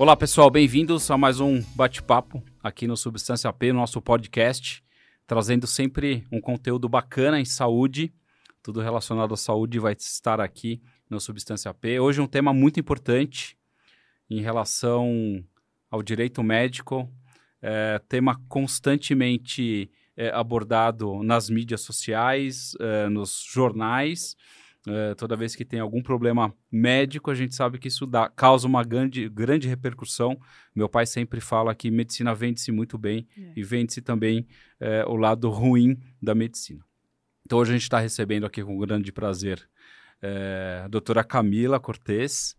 Olá pessoal, bem-vindos a mais um bate-papo aqui no Substância P, nosso podcast, trazendo sempre um conteúdo bacana em saúde. Tudo relacionado à saúde vai estar aqui no Substância P. Hoje um tema muito importante em relação ao direito médico, é, tema constantemente é, abordado nas mídias sociais, é, nos jornais é, toda vez que tem algum problema médico, a gente sabe que isso dá, causa uma grande, grande repercussão. Meu pai sempre fala que medicina vende-se muito bem é. e vende-se também é, o lado ruim da medicina. Então, hoje a gente está recebendo aqui com grande prazer é, a doutora Camila Cortez,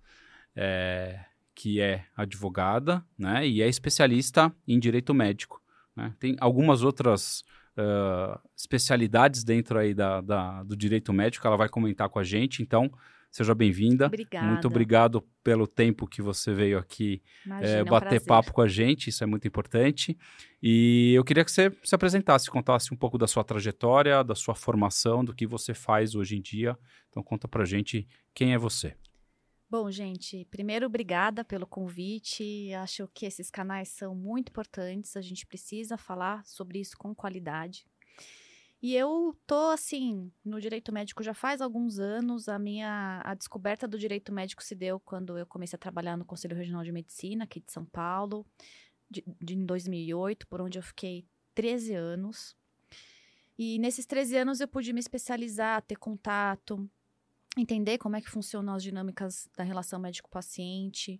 é, que é advogada né, e é especialista em direito médico. Né? Tem algumas outras uh, especialidades dentro aí da, da, do direito médico, ela vai comentar com a gente, então seja bem-vinda. Obrigada. Muito obrigado pelo tempo que você veio aqui Imagina, é, bater um papo com a gente, isso é muito importante. E eu queria que você se apresentasse, contasse um pouco da sua trajetória, da sua formação, do que você faz hoje em dia. Então conta pra gente quem é você. Bom, gente, primeiro, obrigada pelo convite. Acho que esses canais são muito importantes. A gente precisa falar sobre isso com qualidade. E eu tô assim no direito médico já faz alguns anos. A minha a descoberta do direito médico se deu quando eu comecei a trabalhar no Conselho Regional de Medicina aqui de São Paulo, de, de em 2008, por onde eu fiquei 13 anos. E nesses 13 anos eu pude me especializar, ter contato, entender como é que funcionam as dinâmicas da relação médico-paciente.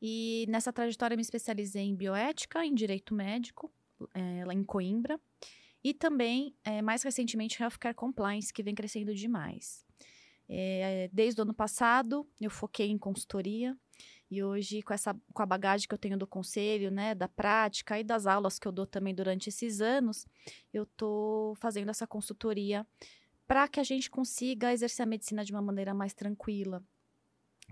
E nessa trajetória me especializei em bioética, em direito médico, é, lá em Coimbra, e também, é, mais recentemente, Healthcare Compliance, que vem crescendo demais. É, desde o ano passado, eu foquei em consultoria, e hoje, com, essa, com a bagagem que eu tenho do conselho, né, da prática e das aulas que eu dou também durante esses anos, eu estou fazendo essa consultoria para que a gente consiga exercer a medicina de uma maneira mais tranquila,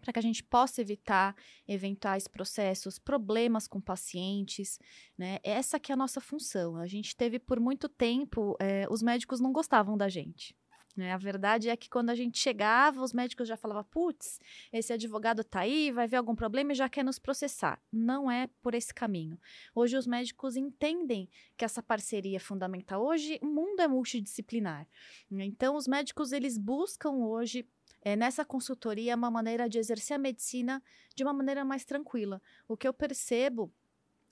para que a gente possa evitar eventuais processos, problemas com pacientes, né? Essa que é a nossa função. A gente teve por muito tempo, é, os médicos não gostavam da gente. Né? A verdade é que quando a gente chegava, os médicos já falavam: putz, esse advogado tá aí, vai ver algum problema e já quer nos processar. Não é por esse caminho. Hoje os médicos entendem que essa parceria é fundamental. Hoje o mundo é multidisciplinar. Né? Então os médicos eles buscam hoje é, nessa consultoria uma maneira de exercer a medicina de uma maneira mais tranquila. O que eu percebo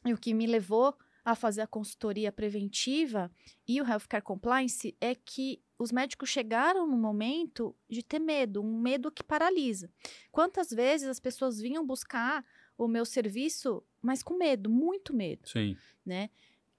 e o que me levou a fazer a consultoria preventiva e o healthcare compliance é que os médicos chegaram no momento de ter medo, um medo que paralisa. Quantas vezes as pessoas vinham buscar o meu serviço, mas com medo, muito medo. Sim. Né?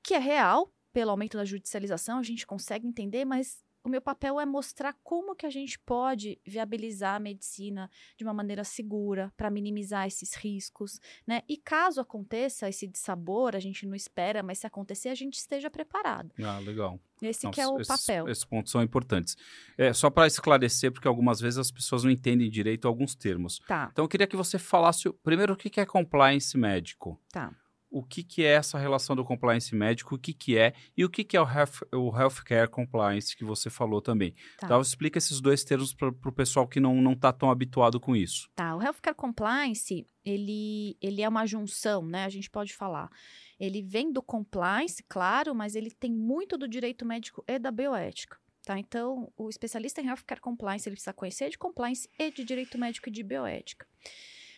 Que é real, pelo aumento da judicialização, a gente consegue entender, mas o meu papel é mostrar como que a gente pode viabilizar a medicina de uma maneira segura para minimizar esses riscos, né? E caso aconteça esse dissabor, a gente não espera, mas se acontecer, a gente esteja preparado. Ah, legal. Esse Nossa, que é o esses, papel. Esses pontos são importantes. É, só para esclarecer, porque algumas vezes as pessoas não entendem direito alguns termos. Tá. Então eu queria que você falasse primeiro o que é compliance médico. Tá o que, que é essa relação do compliance médico, o que, que é e o que, que é o, health, o healthcare compliance que você falou também. Tá. Então, explica esses dois termos para o pessoal que não está tão habituado com isso. Tá, o healthcare compliance, ele, ele é uma junção, né? A gente pode falar. Ele vem do compliance, claro, mas ele tem muito do direito médico e da bioética. Tá? Então, o especialista em healthcare compliance, ele precisa conhecer de compliance e de direito médico e de bioética.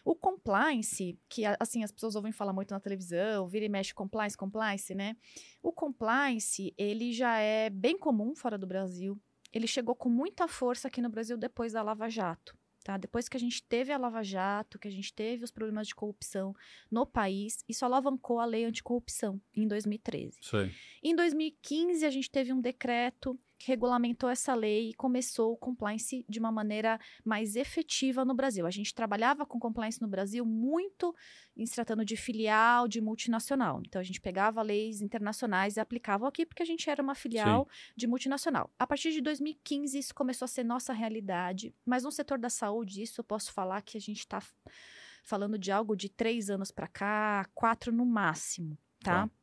O compliance, que assim as pessoas ouvem falar muito na televisão, vira e mexe compliance, compliance, né? O compliance, ele já é bem comum fora do Brasil. Ele chegou com muita força aqui no Brasil depois da Lava Jato. Tá? Depois que a gente teve a Lava Jato, que a gente teve os problemas de corrupção no país, isso alavancou a lei anticorrupção em 2013. Sim. Em 2015, a gente teve um decreto regulamentou essa lei e começou o compliance de uma maneira mais efetiva no Brasil. A gente trabalhava com compliance no Brasil muito em se tratando de filial, de multinacional. Então, a gente pegava leis internacionais e aplicava aqui porque a gente era uma filial Sim. de multinacional. A partir de 2015, isso começou a ser nossa realidade. Mas no setor da saúde, isso eu posso falar que a gente está falando de algo de três anos para cá, quatro no máximo, tá? tá.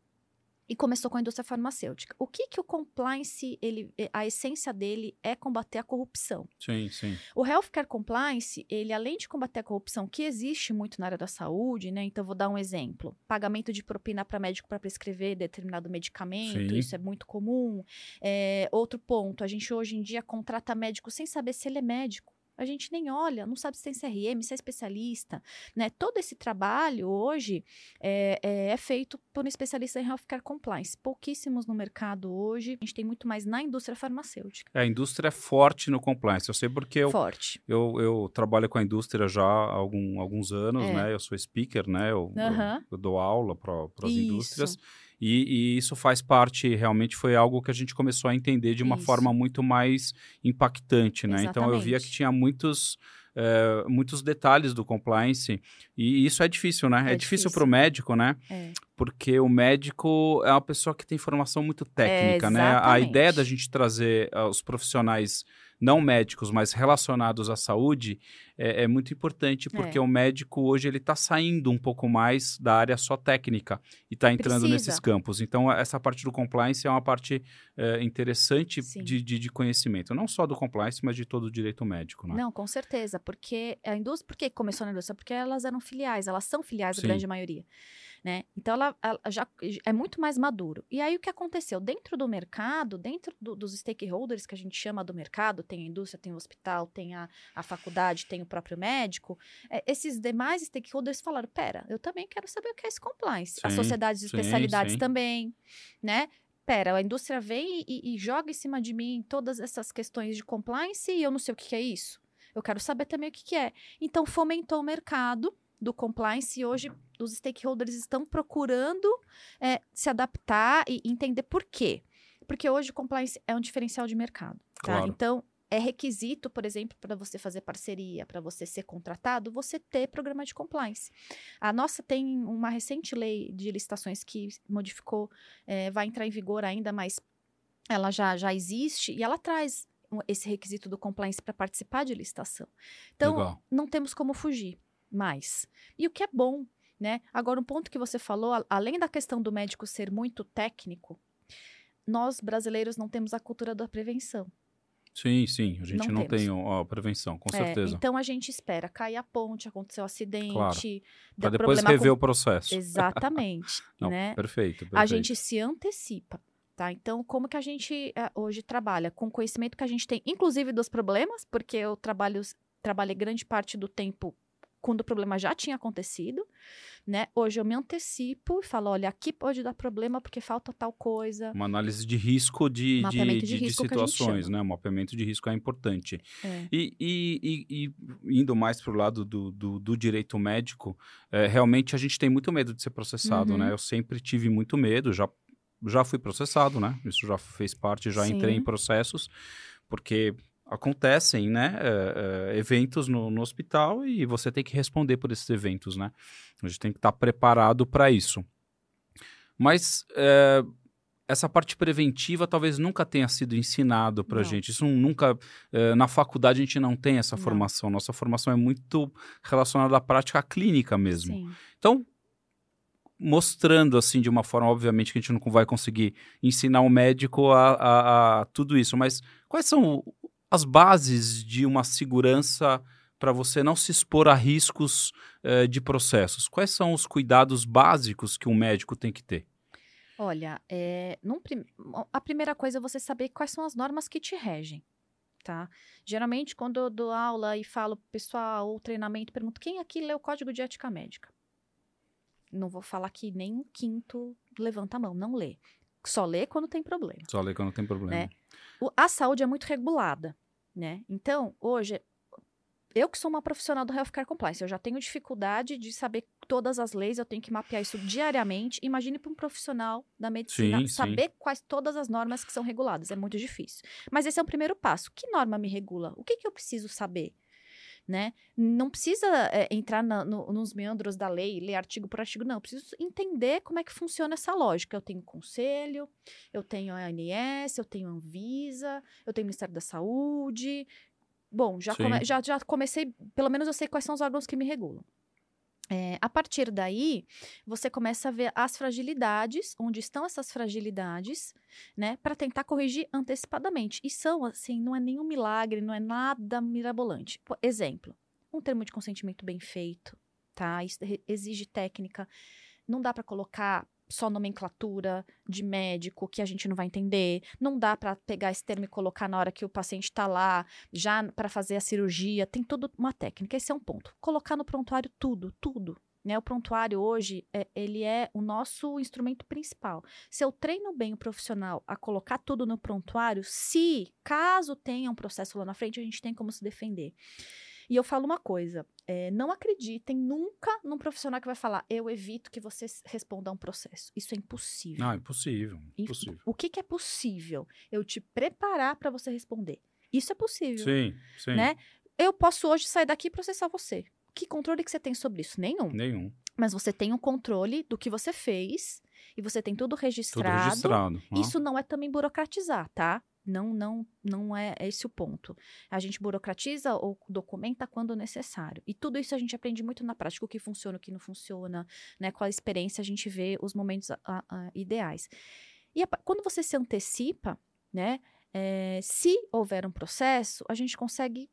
E começou com a indústria farmacêutica. O que que o compliance, ele, a essência dele é combater a corrupção. Sim, sim. O healthcare compliance, ele além de combater a corrupção que existe muito na área da saúde, né? Então vou dar um exemplo: pagamento de propina para médico para prescrever determinado medicamento, Sim. isso é muito comum. É, outro ponto, a gente hoje em dia contrata médico sem saber se ele é médico. A gente nem olha, não sabe se tem CRM, se é especialista, né? Todo esse trabalho hoje é, é- é feito por um especialista em healthcare compliance. Pouquíssimos no mercado hoje. A gente tem muito mais na indústria farmacêutica. A indústria é forte no compliance. Eu sei porque eu, Forte. eu, eu trabalho com a indústria já há algum, alguns anos, É. né? Eu sou speaker, né? Eu, eu- eu dou aula para as indústrias. E, e isso faz parte, realmente foi algo que a gente começou a entender de uma Isso. forma muito mais impactante, né? Então eu via que Exatamente. tinha muitos, eh, muitos detalhes do compliance e isso é difícil, né? É, É difícil para o médico, né? É. Porque o médico é uma pessoa que tem formação muito técnica, né? A exatamente. ideia da gente trazer ah, os profissionais não médicos, mas relacionados à saúde, é, é muito importante, porque É. o médico hoje ele está saindo um pouco mais da área só técnica e está entrando Precisa. nesses campos. Então, essa parte do compliance é uma parte é, interessante de, de, de conhecimento, não só do compliance, mas de todo o direito médico, né? Não, com certeza, porque a indústria, por que começou na indústria? Porque elas eram filiais, elas são filiais, a Sim. grande maioria, né? Então ela, ela já é muito mais maduro. E aí o que aconteceu? Dentro do mercado, dentro do- dos stakeholders que a gente chama do mercado, tem a indústria, tem o hospital, tem a, a faculdade, tem o próprio médico, é, esses demais stakeholders falaram, pera, eu também quero saber o que é esse compliance. As sociedades de especialidades sim. também, né? Pera, a indústria vem e, e joga em cima de mim todas essas questões de compliance e eu não sei o que, que é isso. Eu quero saber também o que, que é. Então, fomentou o mercado do compliance e hoje os stakeholders estão procurando é, se adaptar e entender por quê. Porque hoje o compliance é um diferencial de mercado. Tá? Claro. Então, é requisito, por exemplo, para você fazer parceria, para você ser contratado, você ter programa de compliance. A nossa tem uma recente lei de licitações que modificou, é, vai entrar em vigor ainda, mas ela já, já existe e ela traz esse requisito do compliance para participar de licitação. Então, Legal. não temos como fugir mais. E o que é bom, né? Agora, um ponto que você falou, além da questão do médico ser muito técnico, nós brasileiros não temos a cultura da prevenção. Sim, sim. A gente Não não, tem ó, a prevenção, com É, certeza. então a gente espera cair a ponte, acontecer o acidente, Para dá depois rever com- o processo. Exatamente, Não, né? perfeito, perfeito. A gente se antecipa, tá? Então, como que a gente eh, hoje trabalha? Com o conhecimento que a gente tem, inclusive dos problemas, porque eu trabalho, trabalhei grande parte do tempo quando o problema já tinha acontecido, né? Hoje eu me antecipo e falo, olha, aqui pode dar problema porque falta tal coisa. Uma análise de risco de, de, de de- risco situações, né? O mapeamento de risco é importante. É. E, e- e- e indo mais para o lado do, do- do direito médico, é, realmente a gente tem muito medo de ser processado, Uhum. né? Eu sempre tive muito medo, já, já fui processado, né? Isso já fez parte, já entrei em Sim. processos, porque acontecem, né? é, é, eventos no, no hospital e você tem que responder por esses eventos, né? A gente tem que estar preparado para isso. Mas é, essa parte preventiva talvez nunca tenha sido ensinado para gente. Isso nunca na faculdade a gente não tem essa Não. formação. Nossa formação é muito relacionada à prática clínica mesmo. Sim. Então, mostrando assim de uma forma, obviamente que a gente não vai conseguir ensinar o médico a, a- a tudo isso, mas quais são as bases de uma segurança para você não se expor a riscos eh, de processos? Quais são os cuidados básicos que um médico tem que ter? Olha, é, prim- a primeira coisa é você saber quais são as normas que te regem, tá? Geralmente, quando eu dou aula e falo pessoal ou treinamento, pergunto quem aqui lê o Código de Ética Médica? Não vou falar que nem um quinto levanta a mão, não lê. Só lê quando tem problema. Só ler que não tem problema. Né? O- a saúde é muito regulada, né? Então, hoje, eu que sou uma profissional do Healthcare Compliance, eu já tenho dificuldade de saber todas as leis, eu tenho que mapear isso diariamente. Imagine para um profissional da medicina Sim, sim. saber quais todas as normas que são reguladas, é muito difícil. Mas esse é o primeiro passo. Que norma me regula? O que, que eu preciso saber? Né? Não precisa é, entrar na- no- nos meandros da lei, ler artigo por artigo, não. Eu preciso entender como é que funciona essa lógica. Eu tenho conselho, eu tenho a ANS, eu tenho a Anvisa, eu tenho o Ministério da Saúde. Bom, já, come- já, já comecei, pelo menos eu sei quais são os órgãos que me regulam. É, a partir daí, você começa a ver as fragilidades, onde estão essas fragilidades, né, para tentar corrigir antecipadamente. E são, assim, não é nenhum milagre, não é nada mirabolante. Por exemplo, um termo de consentimento bem feito, tá? Isso exige técnica. Não dá para colocar só nomenclatura de médico que a gente não vai entender. Não dá para pegar esse termo e colocar na hora que o paciente está lá, já para fazer a cirurgia. Tem toda uma técnica. Esse é um ponto. Colocar no prontuário tudo, tudo. Né, o prontuário hoje, é, ele é o nosso instrumento principal. Se eu treino bem o profissional a colocar tudo no prontuário, se caso tenha um processo lá na frente, a gente tem como se defender. E eu falo uma coisa: é, não acreditem nunca num profissional que vai falar, eu evito que você responda a um processo. Isso é impossível. Não, é impossível. impossível. O que, que é possível? Eu te preparar para você responder. Isso é possível. Sim, sim. Né? Eu posso hoje sair daqui e processar você. Que controle que você tem sobre isso? Nenhum. Nenhum. Mas você tem um controle do que você fez e você tem tudo registrado. Tudo registrado. Isso não é também burocratizar, tá? Não, não, não é esse o ponto. A gente burocratiza ou documenta quando necessário. E tudo isso a gente aprende muito na prática, o que funciona, o que não funciona, né? Qual a experiência a gente vê os momentos a, a, ideais. E a, quando você se antecipa, né? É, se houver um processo, a gente consegue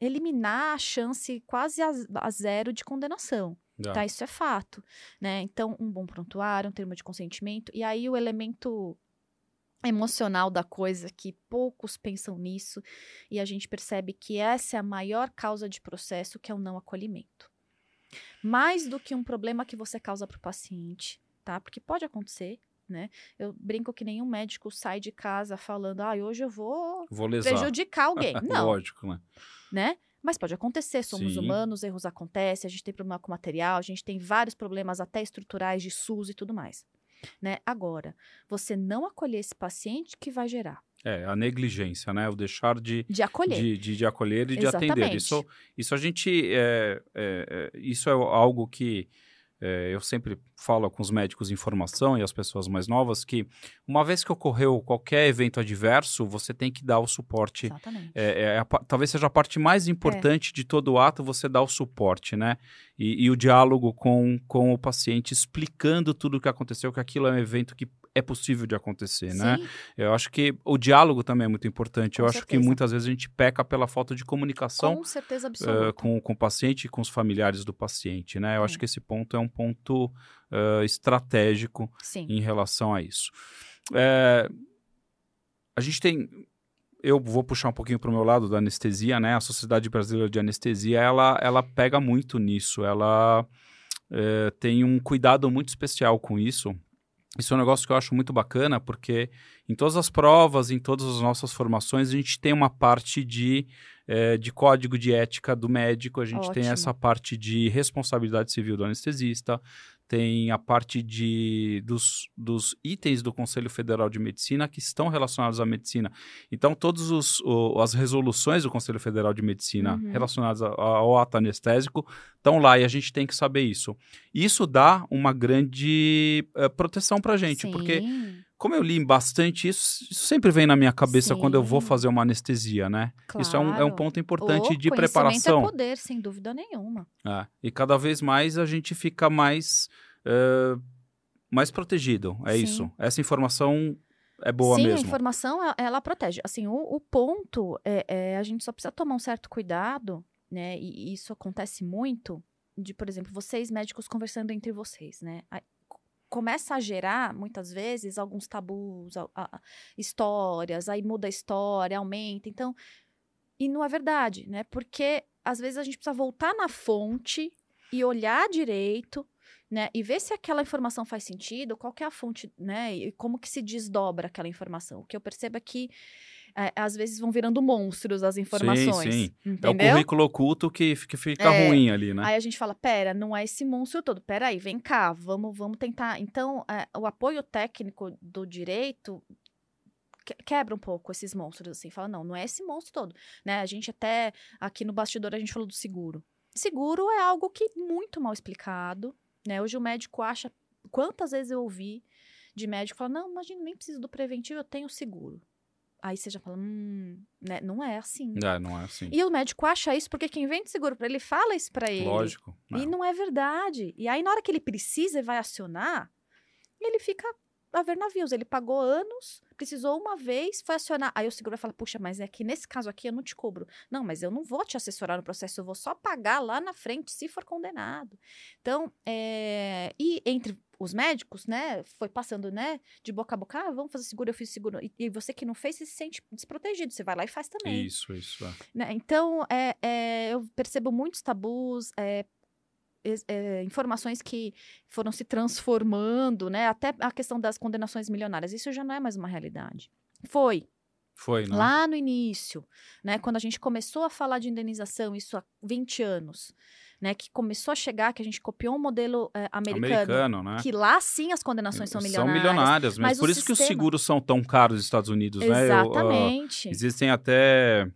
eliminar a chance quase a, a zero de condenação. Tá, isso é fato, né? Então, um bom prontuário, um termo de consentimento, e aí o elemento emocional da coisa, que poucos pensam nisso, e a gente percebe que essa é a maior causa de processo, que é o não acolhimento. Mais do que um problema que você causa para o paciente, tá? Porque pode acontecer, né? Eu brinco que nenhum médico sai de casa falando, ah, hoje eu vou, vou prejudicar alguém. Não. Lógico, né? né? Mas pode acontecer, somos Sim. humanos, erros acontecem, a gente tem problema com material, a gente tem vários problemas até estruturais de SUS e tudo mais. Né? Agora, você não acolher esse paciente que vai gerar. É, a negligência, né? O deixar de, de acolher. De, de, de acolher e Exatamente. de atender. Isso, isso a gente. É, é, é, isso é algo que é, eu sempre falo com os médicos em formação e as pessoas mais novas que uma vez que ocorreu qualquer evento adverso, você tem que dar o suporte. Exatamente. É, é a, talvez seja a parte mais importante de todo o ato, você dar o suporte, né? E, e, o diálogo com, com o paciente, explicando tudo o que aconteceu, que aquilo é um evento que é possível de acontecer, né? Sim. né? Eu acho que o diálogo também é muito importante. Com Eu certeza. acho que muitas vezes a gente peca pela falta de comunicação com, certeza absoluta. Uh, com, com o paciente e com os familiares do paciente, né? Eu é. acho que esse ponto é um ponto uh, estratégico Sim. em relação a isso. É, a gente tem eu vou puxar um pouquinho para o meu lado da anestesia, né? A Sociedade Brasileira de Anestesia, ela, ela pega muito nisso. Ela é, tem um cuidado muito especial com isso. Isso é um negócio que eu acho muito bacana, porque em todas as provas, em todas as nossas formações, a gente tem uma parte de, é, de código de ética do médico, a gente Ótimo. tem essa parte de responsabilidade civil do anestesista, tem a parte de, dos, dos itens do Conselho Federal de Medicina que estão relacionados à medicina. Então, todas as resoluções do Conselho Federal de Medicina uhum. relacionadas ao ato anestésico estão lá e a gente tem que saber isso. Isso dá uma grande uh, proteção para a gente, Sim. porque como eu li bastante isso, isso sempre vem na minha cabeça Sim. quando eu vou fazer uma anestesia, né? Claro. Isso é um, é um ponto importante o de preparação. é poder, sem dúvida nenhuma. É, e cada vez mais a gente fica mais, uh, mais protegido, é Sim. isso. Essa informação é boa Sim, mesmo. Sim, a informação, ela protege. Assim, o, o ponto é, é, a gente só precisa tomar um certo cuidado, né? E, e isso acontece muito, de, por exemplo, vocês médicos conversando entre vocês, né? Começa a gerar, muitas vezes, alguns tabus, a, a, histórias, aí muda a história, aumenta. Então, e não é verdade, né? Porque às vezes a gente precisa voltar na fonte e olhar direito, né? E ver se aquela informação faz sentido, qual é a fonte, né? E como que se desdobra aquela informação. O que eu percebo é que é, às vezes vão virando monstros as informações. Sim, sim. Entendeu? É o currículo oculto que, que fica é, ruim ali, né? Aí a gente fala, pera, não é esse monstro todo. Pera aí, vem cá, vamos, vamos tentar. Então, é, o apoio técnico do direito quebra um pouco esses monstros, assim. Fala, não, não é esse monstro todo. Né? A gente até, aqui no bastidor, a gente falou do seguro. Seguro é algo que muito mal explicado, né? Hoje o médico acha... Quantas vezes eu ouvi de médico falar, não, imagina, nem preciso do preventivo, eu tenho seguro. Aí você já fala, hum, né? Não é assim. É, não é assim. E o médico acha isso porque quem vende seguro para ele fala isso para ele. Lógico. E não é verdade. E aí, na hora que ele precisa e vai acionar, ele fica a ver navios. Ele pagou anos, precisou uma vez, foi acionar. Aí o seguro vai falar: puxa, mas é que nesse caso aqui eu não te cobro. Não, mas eu não vou te assessorar no processo, eu vou só pagar lá na frente se for condenado. Então, é... e entre os médicos, né, foi passando, né, de boca a boca, ah, vamos fazer seguro, eu fiz seguro. E, e você que não fez, você se sente desprotegido, você vai lá e faz também. Isso, isso. É. Né? Então, é, é, eu percebo muitos tabus, é, informações que foram se transformando, né? Até a questão das condenações milionárias. Isso já não é mais uma realidade. Foi. Foi, né? Lá no início, né? Quando a gente começou a falar de indenização, isso há 20 anos, né? Que começou a chegar, que a gente copiou um modelo é, americano, Americano, né? que lá sim as condenações são milionárias. São milionárias, mas, mas por isso que os sistema- seguros são tão caros nos Estados Unidos, né? Eu, Exatamente. existem até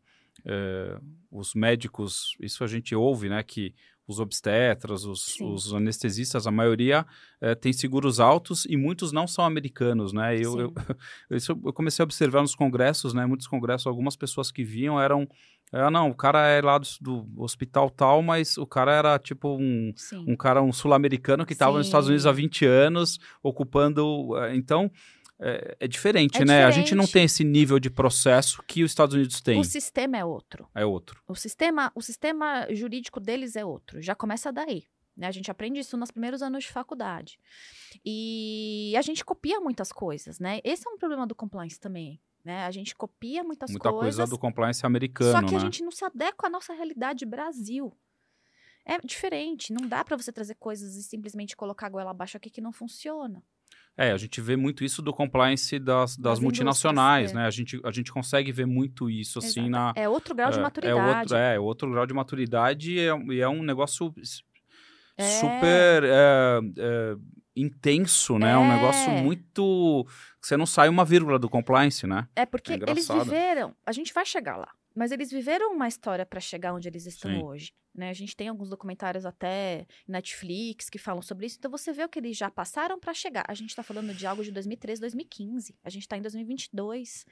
é, os médicos, isso a gente ouve, né? Que os obstetras, os, os anestesistas, a maioria é, tem seguros altos e muitos não são americanos, né? Eu, eu, eu comecei a observar nos congressos, né? Muitos congressos, algumas pessoas que vinham eram. Ah, não, o cara é lá do, do hospital tal, mas o cara era tipo um, Sim. um cara, um sul-americano que estava nos Estados. Unidos há 20 anos, ocupando. eh, Então, é, é diferente, É né? A gente não diferente. tem esse nível de processo que os Estados Unidos têm. O sistema é outro. É outro. O sistema, o sistema jurídico deles é outro. Já começa daí. Né? A gente aprende isso nos primeiros anos de faculdade. E a gente copia muitas coisas, né? Esse é um problema do compliance também. Né? A gente copia muitas Muita coisas. coisa do compliance americano, só que né? a gente não se adequa à nossa realidade Brasil. É diferente. Não dá para você trazer coisas e simplesmente colocar a goela abaixo aqui que não funciona. É, a gente vê muito isso do compliance das, das, multinacionais, é. né? A gente, a gente consegue ver muito isso, assim, na... É outro grau de é, maturidade. É outro, é outro grau de maturidade e é, e é um negócio É. super é, é, intenso, né? É um negócio muito... Você não sai uma vírgula do compliance, né? É porque eles viveram. A gente vai chegar lá. Mas eles viveram uma história para chegar onde eles estão Sim. hoje. Né? A gente tem alguns documentários até Netflix que falam sobre isso. Então você vê o que eles já passaram para chegar. A gente está falando de algo de 2013, 2015. A gente está em 2022.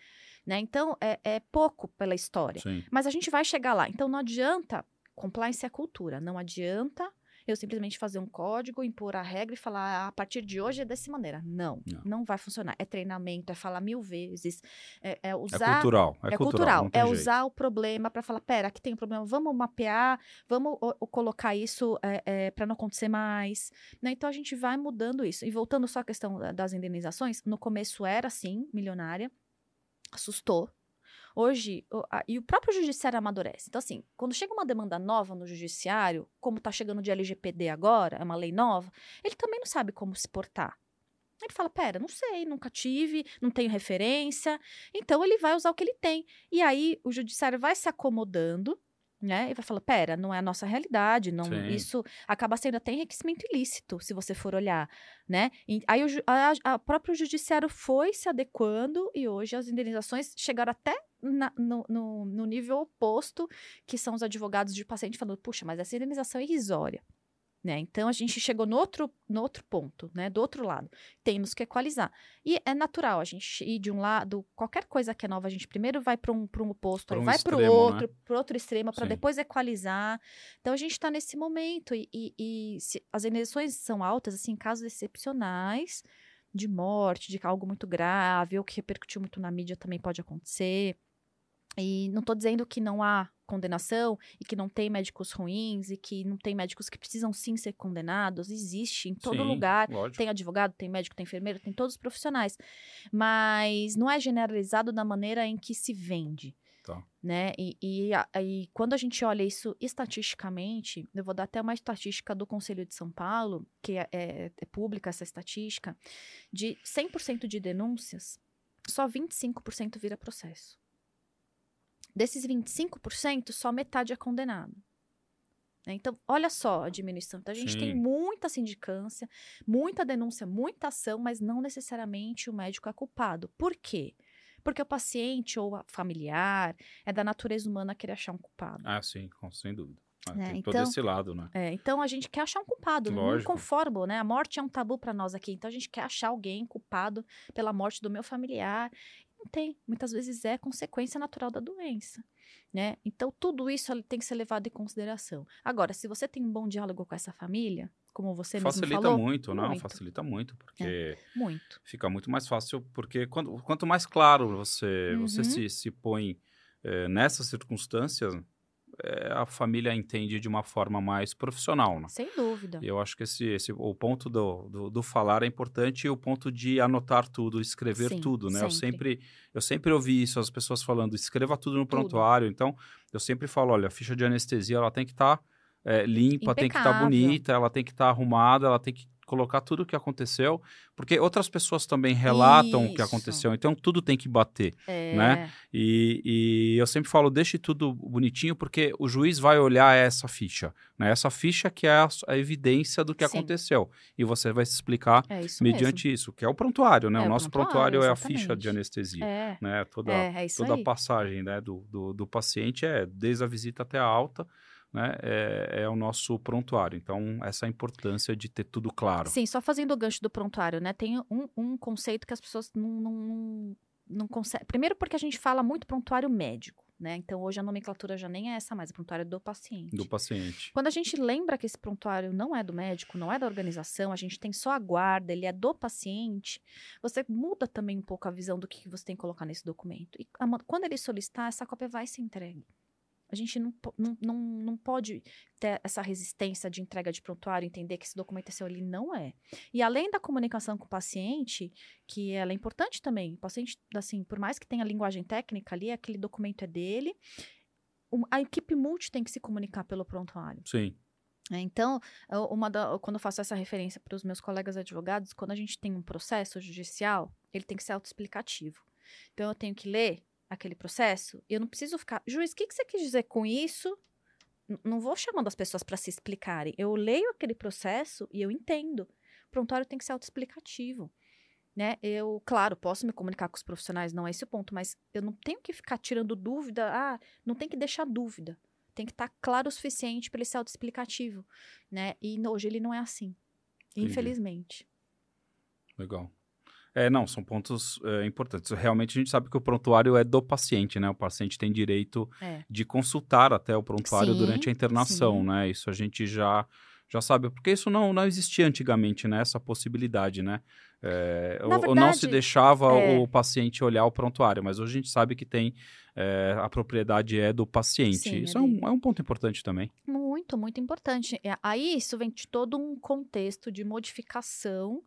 Né? Então é, é pouco pela história. Sim. Mas a gente vai chegar lá. Então não adianta. Compliance é cultura. Não adianta eu simplesmente fazer um código, impor a regra e falar "Ah, a partir de hoje é dessa maneira. Não, Não. não, vai funcionar. É treinamento, é falar mil vezes, é, é É usar. cultural. É, É cultural. é jeito. usar o problema para falar, pera, aqui tem um problema, vamos mapear, vamos o- o colocar isso para não acontecer mais. Né? Então a gente vai mudando isso. E voltando só à questão da- das indenizações, no começo era assim, milionária, assustou. Hoje, o- a- e o próprio judiciário amadurece. Então, assim, quando chega uma demanda nova no judiciário, como está chegando de LGPD agora, é uma lei nova, ele também não sabe como se portar. Ele fala, pera, não sei, nunca tive, não tenho referência. Então, ele vai usar o que ele tem. E aí, o judiciário vai se acomodando, né? E vai falar, pera, não é a nossa realidade, não, Sim. isso acaba sendo até enriquecimento ilícito, se você for olhar, né? E aí, o, a, a próprio judiciário foi se adequando e hoje as indenizações chegaram até na- no, no- no nível oposto, que são os advogados de paciente falando, puxa, mas essa indenização é irrisória. Né? Então a gente chegou no outro, no outro ponto, né? Do outro lado. Temos que equalizar. E é natural a gente ir de um lado, qualquer coisa que é nova, a gente primeiro vai para um, pra um oposto, Pra aí um vai para o né? outro, para outro extremo, para depois equalizar. Então a gente está nesse momento. E, e- e se as indenizações são altas, assim, em casos excepcionais, de morte, de algo muito grave, ou que repercutiu muito na mídia também pode acontecer. E não estou dizendo que não há condenação e que não tem médicos ruins e que não tem médicos que precisam sim ser condenados. Existe em todo Sim, lugar. Lógico. Tem advogado, tem médico, tem enfermeiro, tem todos os profissionais. Mas não é generalizado da maneira em que se vende. Tá. Né? E, e, a- e quando a gente olha isso estatisticamente, eu vou dar até uma estatística do Conselho de São Paulo, que é, é- é pública essa estatística, de 100% de denúncias, só 25% vira processo. Desses 25%, só metade é condenado. Né? Então, olha só a diminuição. Então, a gente tem Sim. muita sindicância, muita denúncia, muita ação, mas não necessariamente o médico é culpado. Por quê? Porque o paciente ou a familiar é da natureza humana querer achar um culpado. Ah, sim, com- sem dúvida. Ah, É, tem todo então- esse lado, né? É, então a gente quer achar um culpado, não Lógico. conformo, né? A morte é um tabu para nós aqui, então a gente quer achar alguém culpado pela morte do meu familiar. Não tem. Muitas vezes é consequência natural da doença. Né? Então, tudo isso tem que ser levado em consideração. Agora, se você tem um bom diálogo com essa família, como você Facilita mesmo falou... muito, não? Muito. Facilita muito, porque... É, muito. Fica muito mais fácil, porque quando, quanto mais claro você, uhum. você se, se põe é, nessas circunstâncias, é, a família entende de uma forma mais profissional. Né? Sem dúvida. Eu acho que esse, esse, o ponto do, do, do, falar é importante e o ponto de anotar tudo, escrever Sim, tudo. Né? Sempre. Eu, sempre, eu sempre ouvi isso, as pessoas falando, escreva tudo no tudo. prontuário. Então, eu sempre falo, olha, a ficha de anestesia ela tem que estar... Tá, é, limpa, Impecável. tem que estar tá bonita, ela tem que estar tá arrumada, ela tem que colocar tudo o que aconteceu, porque outras pessoas também relatam Isso. o que aconteceu, então tudo tem que bater, é. né? E, e, eu sempre falo, deixe tudo bonitinho, porque o juiz vai olhar essa ficha, né? Essa ficha que é a, a evidência do que Sim. aconteceu, e você vai se explicar é isso mediante mesmo. isso, que é o prontuário, né? É o nosso prontuário, prontuário é a ficha de anestesia, é. né? Toda, é, toda a passagem né? do, do, do paciente é desde a visita até a alta, né, é, é, o nosso prontuário. Então, essa a importância de ter tudo claro. Sim, só fazendo o gancho do prontuário, né? Tem um, um conceito que as pessoas não, não, não conseguem. Primeiro, porque a gente fala muito prontuário médico. Né? Então, hoje a nomenclatura já nem é essa mais, é prontuário do paciente. Do paciente. Quando a gente lembra que esse prontuário não é do médico, não é da organização, a gente tem só a guarda, ele é do paciente, você muda também um pouco a visão do que você tem que colocar nesse documento. E quando ele solicitar, essa cópia vai ser entregue. A gente não, não, não, não pode ter essa resistência de entrega de prontuário, entender que esse documento é seu, ele não é. E além da comunicação com o paciente, que ela é importante também, o paciente, assim, por mais que tenha linguagem técnica ali, aquele documento é dele, a equipe multi tem que se comunicar pelo prontuário. Sim. É, então, uma da, quando eu faço essa referência para os meus colegas advogados, quando a gente tem um processo judicial, ele tem que ser autoexplicativo. Então, eu tenho que ler aquele processo, eu não preciso ficar. Juiz, o que, que você quis dizer com isso? N não vou chamando as pessoas para se explicarem. Eu leio aquele processo e eu entendo. O prontuário tem que ser autoexplicativo. Né? Eu, claro, posso me comunicar com os profissionais, não é esse o ponto, mas eu não tenho que ficar tirando dúvida. Ah, não tem que deixar dúvida. Tem que estar tá claro o suficiente para ele ser autoexplicativo. Né? E hoje ele não é assim. Entendi. Infelizmente. Legal. É, não, são pontos é, importantes. Realmente a gente sabe que o prontuário é do paciente, né? O paciente tem direito é. de consultar até o prontuário sim, durante a internação, sim. né? Isso a gente já já sabe, porque isso não, não existia antigamente, né? Essa possibilidade, né? É, ou, verdade, não se deixava é... o paciente olhar o prontuário, mas hoje a gente sabe que tem é, a propriedade é do paciente. Sim, isso é, um, é um ponto importante também. Muito, muito importante. É, aí isso vem de todo um contexto de modificação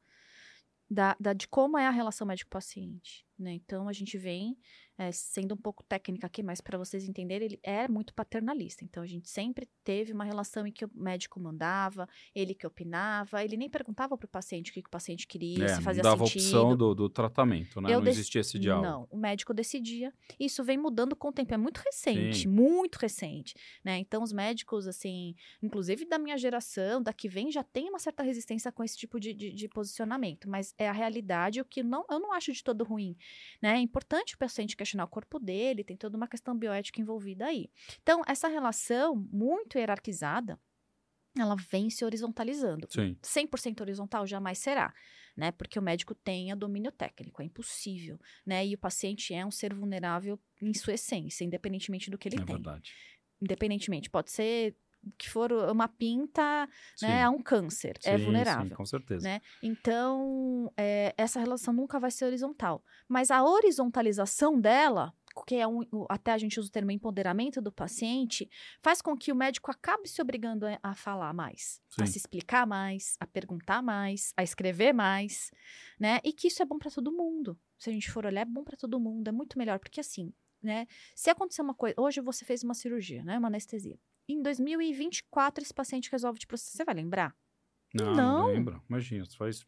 da, da, de como é a relação médico-paciente. Né? Então, a gente vem é, sendo um pouco técnica aqui, mas para vocês entenderem, ele é muito paternalista. Então, a gente sempre teve uma relação em que o médico mandava, ele que opinava, ele nem perguntava para o paciente o que, que, o paciente queria, é, se fazia dava sentido. dava opção do, do tratamento, né? Eu não existia esse diálogo. Não, o médico decidia. Isso vem mudando com o tempo, é muito recente, Sim. muito recente, né? Então, os médicos, assim, inclusive da minha geração, da que vem, já tem uma certa resistência com esse tipo de, de, de posicionamento, mas é a realidade, o que não, eu não acho de todo ruim, né? É importante o paciente questionar o corpo dele, tem toda uma questão bioética envolvida aí. Então, essa relação muito hierarquizada, ela vem se horizontalizando. Sim. 100% horizontal jamais será, né? Porque o médico tem a domínio técnico, é impossível, né? E o paciente é um ser vulnerável em sua essência, independentemente do que ele é tem. Verdade. Independentemente, pode ser que for uma pinta, né, é um câncer, é sim, é vulnerável. Sim, com certeza. Né? Então, é, essa relação nunca vai ser horizontal. Mas a horizontalização dela, que é um, até a gente usa o termo empoderamento do paciente, faz com que o médico acabe se obrigando a, a falar mais, sim. a se explicar mais, a perguntar mais, a escrever mais, né? E que isso é bom para todo mundo. Se a gente for olhar, é bom para todo mundo, é muito melhor, porque assim, né? Se acontecer uma coisa, hoje você fez uma cirurgia, né? Uma anestesia em 2024 esse paciente resolve te processar. Você vai lembrar? Não, não, não lembra. Imagina, você faz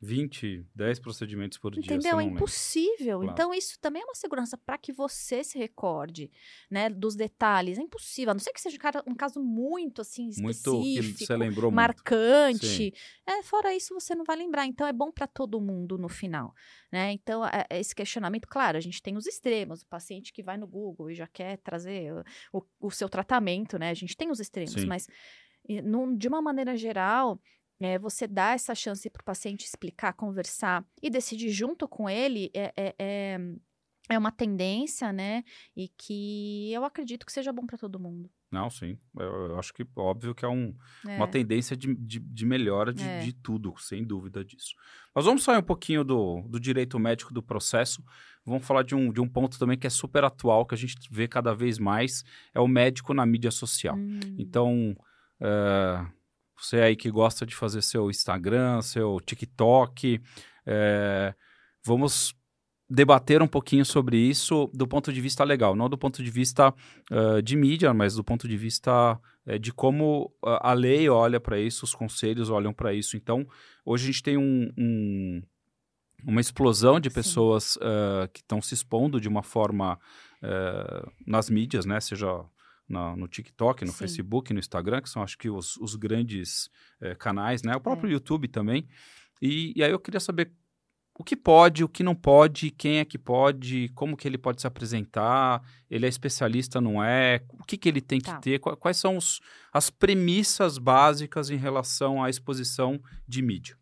20, 10 procedimentos por Entendeu? dia. Entendeu? É impossível. Claro. Então, isso também é uma segurança para que você se recorde, né? Dos detalhes. É impossível. A não ser que seja um caso muito, assim, específico. Muito que você lembrou Marcante. É, fora isso, você não vai lembrar. Então, é bom para todo mundo no final, né? Então, é, é, esse questionamento, claro, a gente tem os extremos. O paciente que vai no Google e já quer trazer o, o seu tratamento, né? A gente tem os extremos, Sim. mas... de uma maneira geral, é, você dá essa chance para o paciente explicar, conversar e decidir junto com ele é, é, é, é uma tendência, né? E que eu acredito que seja bom para todo mundo. Não, sim. Eu, eu, acho que óbvio que é um, É. uma tendência de, de, de melhora de, É. de tudo, sem dúvida disso. Mas vamos sair um pouquinho do, do direito médico do processo. Vamos falar de um, de um ponto também que é super atual, que a gente vê cada vez mais, é o médico na mídia social. Hum, Então, é, você aí que gosta de fazer seu Instagram, seu TikTok, é, vamos debater um pouquinho sobre isso do ponto de vista legal, não do ponto de vista eh, de mídia, mas do ponto de vista eh, de como a lei olha para isso, os conselhos olham para isso. Então, hoje a gente tem um- um- uma explosão de pessoas eh, que estão se expondo de uma forma nas mídias, né? Seja na- no TikTok, no Sim. Facebook, no Instagram, que são acho que os, os grandes eh, canais, né? O próprio É. YouTube também. E, e aí eu queria saber o que pode, o que não pode, quem é que pode, como que ele pode se apresentar, ele é especialista, não é? O que, que ele tem que Tá. ter? Qua- Quais são os- as premissas básicas em relação à exposição de mídia?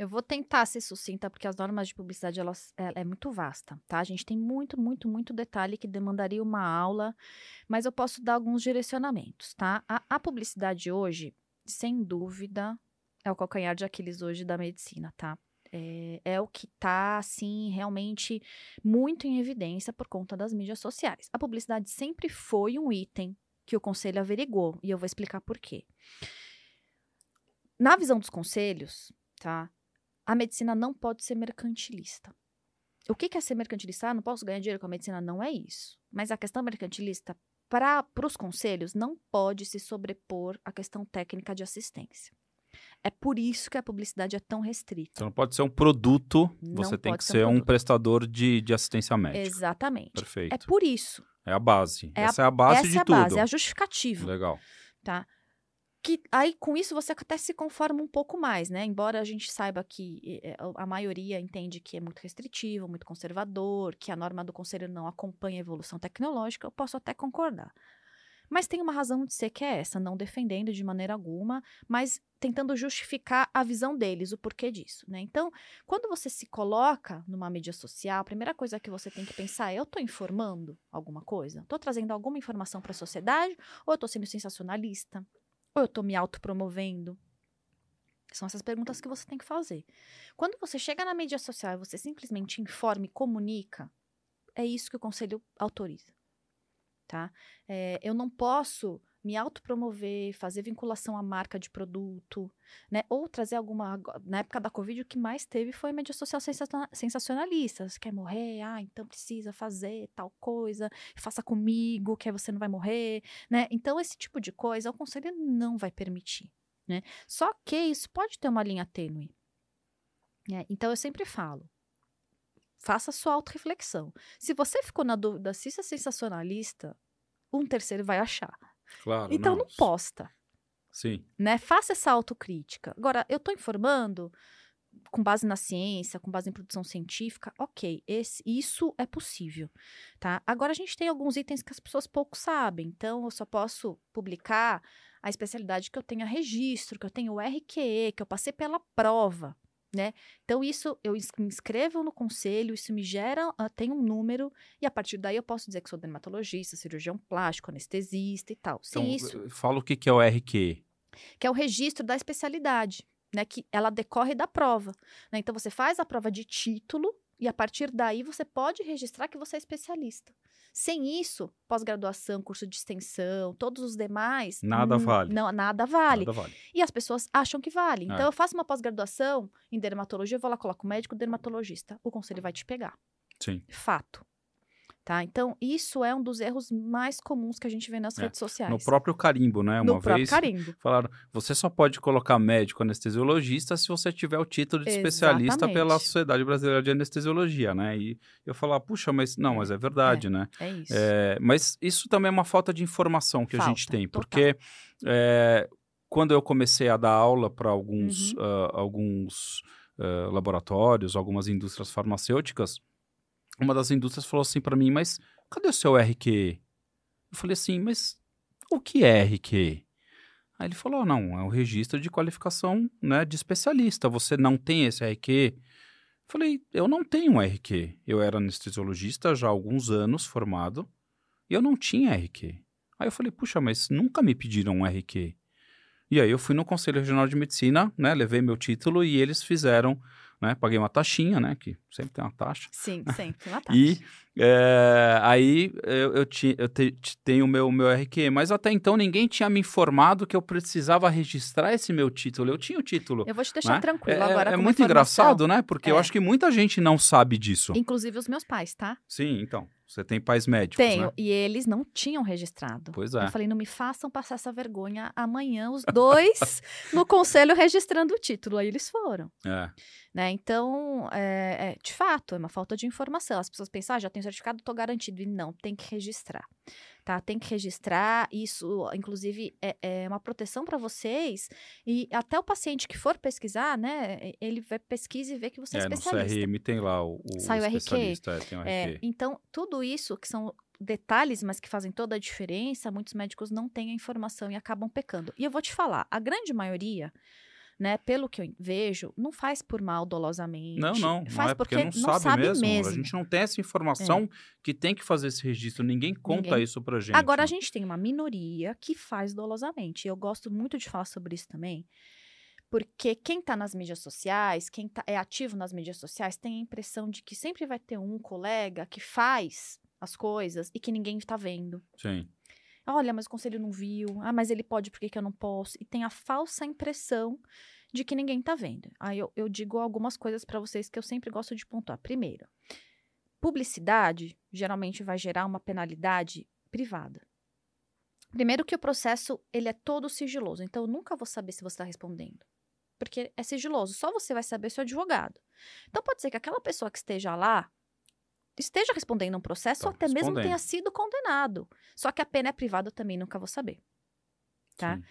Eu vou tentar ser sucinta, porque as normas de publicidade elas, é, é muito vasta, tá? A gente tem muito, muito, muito detalhe que demandaria uma aula, mas eu posso dar alguns direcionamentos, tá? A, a publicidade hoje, sem dúvida, é o calcanhar de Aquiles hoje da medicina, tá? É, é o que está, assim, realmente muito em evidência por conta das mídias sociais. A publicidade sempre foi um item que o conselho averigou, e eu vou explicar por quê. Na visão dos conselhos, tá? A medicina não pode ser mercantilista. O que é ser mercantilista? Ah, não posso ganhar dinheiro com a medicina? Não é isso. Mas a questão mercantilista, para os conselhos, não pode se sobrepor à questão técnica de assistência. É por isso que a publicidade é tão restrita. Então não pode ser um produto, Não você tem que ser um um prestador de, de assistência médica. Exatamente. Perfeito. É por isso. É a base. É a- Essa é a base Essa de é a tudo. base, é a justificativa. Legal. tá? Que aí com isso você até se conforma um pouco mais, né? Embora a gente saiba que eh, a maioria entende que é muito restritivo, muito conservador, que a norma do conselho não acompanha a evolução tecnológica, eu posso até concordar. Mas tem uma razão de ser que é essa, não defendendo de maneira alguma, mas tentando justificar a visão deles, o porquê disso, né? Então, quando você se coloca numa mídia social, a primeira coisa que você tem que pensar é: eu estou informando alguma coisa? Estou trazendo alguma informação para a sociedade? Ou eu estou sendo sensacionalista? Ou eu estou me autopromovendo? São essas perguntas que você tem que fazer. Quando você chega na mídia social e você simplesmente informa e comunica, é isso que o conselho autoriza. Tá? É, eu não posso me autopromover, fazer vinculação à marca de produto, né? Ou trazer alguma. Na época da Covid, o que mais teve foi mídia social sensa- sensacionalista. Você quer morrer? Ah, então precisa fazer tal coisa, faça comigo, que aí você não vai morrer, né? Então, esse tipo de coisa o conselho não vai permitir, né? Só que isso pode ter uma linha tênue. né? Então, eu sempre falo. Faça sua autorreflexão. Se você ficou na dúvida se isso é sensacionalista, um terceiro vai achar. Claro. Então não posta, Sim. né? Faça essa autocrítica. Agora, eu tô informando com base na ciência, com base em produção científica, ok, esse, isso é possível, tá? Agora a gente tem alguns itens que as pessoas pouco sabem, então eu só posso publicar a especialidade que eu tenha registro, que eu tenho o RQE, que eu passei pela prova, né? Então isso eu me inscrevo no conselho, isso me gera, ah, tem um número e a partir daí eu posso dizer que sou dermatologista, cirurgião plástico, anestesista e tal. Então, isso, eh, fala o que, que é o RQ. que é o registro da especialidade, né? Que ela decorre da prova. né? Então você faz a prova de título e a partir daí você pode registrar que você é especialista. Sem isso, pós-graduação, curso de extensão, todos os demais. Nada hum, vale. Não, nada vale. Nada vale. E as pessoas acham que vale. Então É. eu faço uma pós-graduação em dermatologia, eu vou lá, coloco médico dermatologista. O conselho vai te pegar. Sim. Fato. Tá? Então, isso é um dos erros mais comuns que a gente vê nas É, redes sociais. No próprio carimbo, né? No Uma próprio vez carimbo. falaram, você só pode colocar médico anestesiologista se você tiver o título de especialista Exatamente. pela Sociedade Brasileira de Anestesiologia, né? E eu falava, puxa, mas não, É, mas é verdade, né? É isso. É, mas isso também é uma falta de informação que a gente Falta, tem, porque é, quando eu comecei a dar aula para alguns, Uhum. ah, alguns ah, laboratórios, algumas indústrias farmacêuticas, uma das indústrias falou assim para mim, mas cadê o seu RQ? Eu falei assim, mas o que é RQ? Aí ele falou, não, é o registro de qualificação né, de especialista, você não tem esse RQ? Eu Falei, eu não tenho um RQ. Eu era anestesiologista já há alguns anos formado e eu não tinha RQ. Aí eu falei, puxa, mas nunca me pediram um RQ. E aí eu fui no Conselho Regional de Medicina, né? Levei meu título e eles fizeram né? Paguei uma taxinha, né? Que sempre tem uma taxa. Sim, sempre uma taxa. e é, aí eu, eu, ti, eu te, tenho o meu, meu RQ, mas até então ninguém tinha me informado que eu precisava registrar esse meu título. Eu tinha o título. Eu vou te deixar né? tranquilo é, agora. É com muito informação. engraçado, né? Porque É. eu acho que muita gente não sabe disso. Inclusive os meus pais, tá? Sim, então. Você tem pais médicos, Tenho. né? E eles não tinham registrado. Pois é. Eu falei, não me façam passar essa vergonha amanhã, os dois no conselho registrando o título. Aí eles foram. É. Né? Então, é, é, de fato, é uma falta de informação. As pessoas pensam, ah, já tenho certificado, estou garantido. E não, tem que registrar. Tá? Tem que registrar. Isso, inclusive, é, é uma proteção para vocês. E até o paciente que for pesquisar, né, ele vai pesquisa e vê que você é, É, no especialista. CRM tem lá o, o Sai o RQ. é, tem o RQ. É, então, tudo isso que são detalhes, mas que fazem toda a diferença, muitos médicos não têm a informação e acabam pecando. E eu vou te falar, a grande maioria, né, pelo que eu vejo, não faz por mal dolosamente. Não, não, faz não é porque, não, sabe, mesmo. A gente não tem essa informação que tem que fazer esse registro. Ninguém conta Ninguém. isso pra gente. Agora, a gente tem uma minoria que faz dolosamente. Eu gosto muito de falar sobre isso também, porque quem está nas mídias sociais, quem tá, é ativo nas mídias sociais, tem a impressão de que sempre vai ter um colega que faz as coisas e que ninguém está vendo. Sim. Olha, mas o conselho não viu. Ah, mas ele pode, por que, que eu não posso? E tem a falsa impressão de que ninguém tá vendo. Aí eu, eu digo algumas coisas para vocês que eu sempre gosto de pontuar. Primeiro, publicidade geralmente vai gerar uma penalidade privada. Primeiro que o processo ele é todo sigiloso, então eu nunca vou saber se você está respondendo. Porque é sigiloso, só você vai saber seu advogado. Então pode ser que aquela pessoa que esteja lá esteja respondendo um processo Tá ou até mesmo tenha sido condenado. Só que a pena é privada, eu também nunca vou saber. Tá? Sim.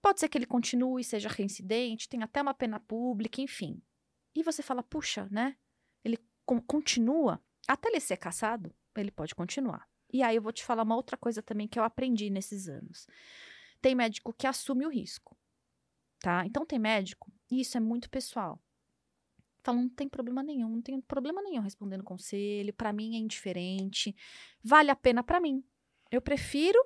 Pode ser que ele continue, seja reincidente, tenha até uma pena pública, enfim. E você fala, puxa, né? Ele con- continua, até ele ser caçado, ele pode continuar. E aí eu vou te falar uma outra coisa também que eu aprendi nesses anos. Tem médico que assume o risco, tá? Então tem médico, e isso é muito pessoal. Fala, não tem problema nenhum, não tem problema nenhum respondendo conselho, pra mim é indiferente, vale a pena pra mim. Eu prefiro,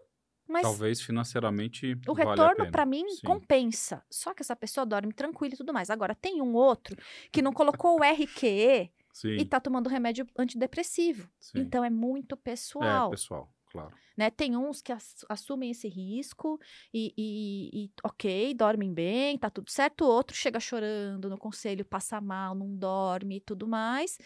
mas Talvez financeiramente. o valha a retorno pena. pra mim Sim. compensa. Só que essa pessoa dorme tranquila e tudo mais. Agora tem um outro que não colocou o RQE Sim, e tá tomando remédio antidepressivo. sim. Então é muito É, pessoal, pessoal, claro. né? Tem uns que ass- assumem esse risco e, e- e, ok, dormem bem, tá tudo certo. O outro chega chorando no conselho, passa mal, não dorme e tudo mais.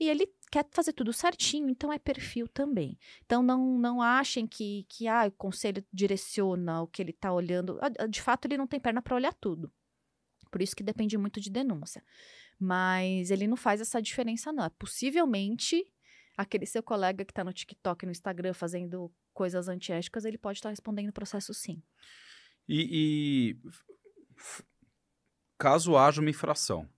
E ele quer fazer tudo certinho, então é perfil também. Então não, não achem que, que ah, o conselho direciona o que ele tá olhando. Ah, De fato, ele não tem perna para olhar tudo. Por isso que depende muito de denúncia. Mas ele não faz essa diferença, não. É possivelmente aquele seu colega que está no TikTok, no Instagram, fazendo coisas antiéticas, ele pode estar respondendo processo sim. E, e caso haja uma infração,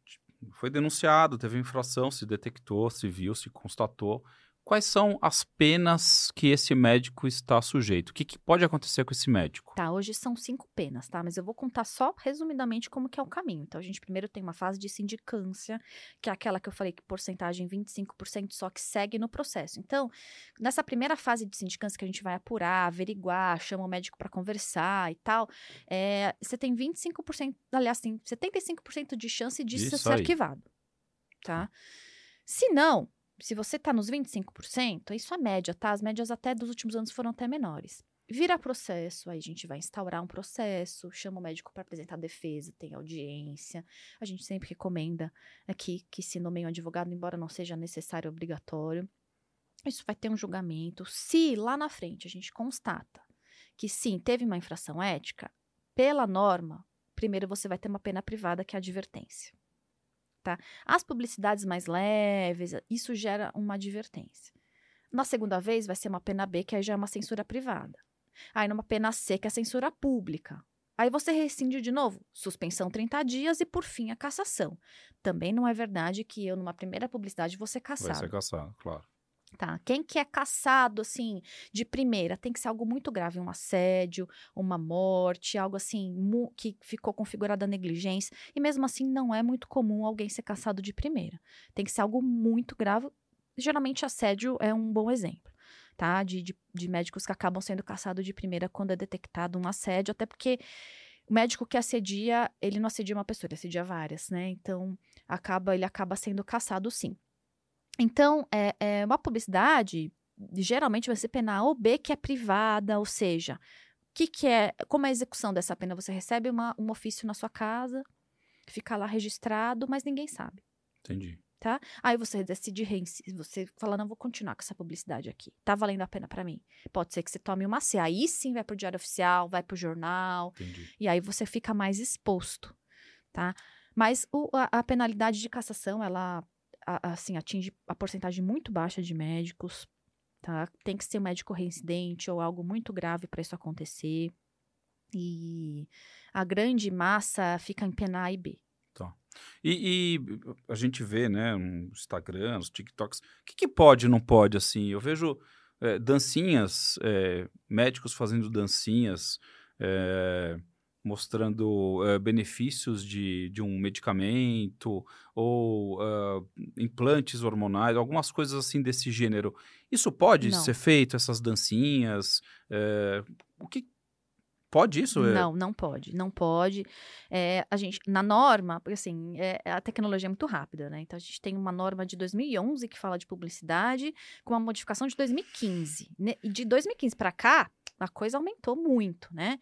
foi denunciado, teve infração, se detectou, se viu, se constatou. Quais são as penas que esse médico está sujeito? O que, que pode acontecer com esse médico? Tá, hoje são cinco penas, tá? Mas eu vou contar só resumidamente como que é o caminho. Então, a gente primeiro tem uma fase de sindicância, que é aquela que eu falei que porcentagem 25% só que segue no processo. Então, nessa primeira fase de sindicância que a gente vai apurar, averiguar, chama o médico para conversar e tal, é, você tem 25%, aliás, tem 75% de chance de Isso ser aí. arquivado, tá? Se não, se você tá nos 25%, isso é média, tá? As médias até dos últimos anos foram até menores. Vira processo, aí a gente vai instaurar um processo, chama o médico para apresentar defesa, tem audiência. A gente sempre recomenda aqui que se nomeie um advogado, embora não seja necessário obrigatório. Isso vai ter um julgamento. Se lá na frente a gente constata que sim, teve uma infração ética, pela norma, primeiro você vai ter uma pena privada, que é a advertência. Tá? As publicidades mais leves, isso gera uma advertência. Na segunda vez, vai ser uma pena B, que aí já é uma censura privada. Aí, numa pena C, que é a censura pública. Aí você rescinde de novo, suspensão 30 dias e, por fim, a cassação. Também não é verdade que eu, numa primeira publicidade, vou ser Vai caçado. ser caçado, claro. Tá? Quem que é caçado, assim, de primeira? Tem que ser algo muito grave, um assédio, uma morte, algo assim, que ficou configurada negligência. E mesmo assim, não é muito comum alguém ser caçado de primeira. Tem que ser algo muito grave. Geralmente, assédio é um bom exemplo, tá? De, de, de médicos que acabam sendo caçados de primeira quando é detectado um assédio, até porque o médico que assedia, ele não assedia uma pessoa, ele assedia várias, né? Então, acaba, ele acaba sendo caçado sim. Então, é, é uma publicidade geralmente vai ser pena ou B, que é privada, ou seja, o que, que é, como é a execução dessa pena? Você recebe uma, um ofício na sua casa, fica lá registrado, mas ninguém sabe. Entendi. Tá? Aí você decide, você fala, não, vou continuar com essa publicidade aqui. Tá valendo a pena para mim. Pode ser que você tome uma C, aí sim vai pro diário oficial, vai pro jornal, Entendi. e aí você fica mais exposto, tá? Mas o, a, a penalidade de cassação, ela assim, atinge a porcentagem muito baixa de médicos, tá? Tem que ser um médico reincidente ou algo muito grave para isso acontecer. E a grande massa fica em pena A e B. Tá. E, e, a gente vê, né, no Instagram, nos TikToks, o que, que pode e não pode, assim? Eu vejo é, dancinhas, é, médicos fazendo dancinhas, é, mostrando uh, benefícios de, de um medicamento ou uh, implantes hormonais, algumas coisas assim desse gênero. Isso pode não. ser feito, essas dancinhas? Uh, o que pode isso? Não, não pode, não pode. É, a gente, na norma, porque assim, é, a tecnologia é muito rápida, né? Então a gente tem uma norma de 2011 que fala de publicidade, com uma modificação de 2015. E de 2015 para cá, a coisa aumentou muito, né?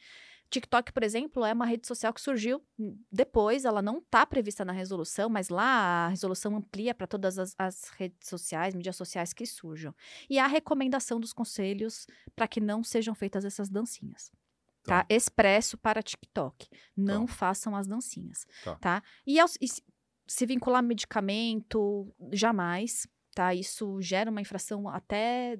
TikTok, por exemplo, é uma rede social que surgiu depois, ela não está prevista na resolução, mas lá a resolução amplia para todas as, as, redes sociais, mídias sociais que surjam. E há recomendação dos conselhos para que não sejam feitas essas dancinhas. Tá? tá? Expresso para TikTok. Não tá. façam as dancinhas. Tá? tá? E, e se vincular a medicamento, jamais tá? Isso gera uma infração até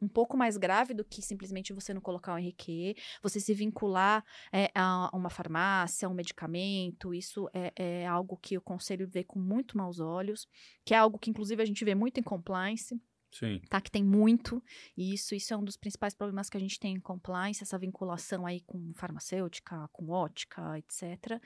um pouco mais grave do que simplesmente você não colocar o RQ, você se vincular é, a uma farmácia, a um medicamento, isso é, é, algo que o conselho vê com muito maus olhos, que é algo que inclusive a gente vê muito em compliance. Sim. Tá, que tem muito, e isso, isso é um dos principais problemas que a gente tem em compliance, essa vinculação aí com farmacêutica, com ótica, etc.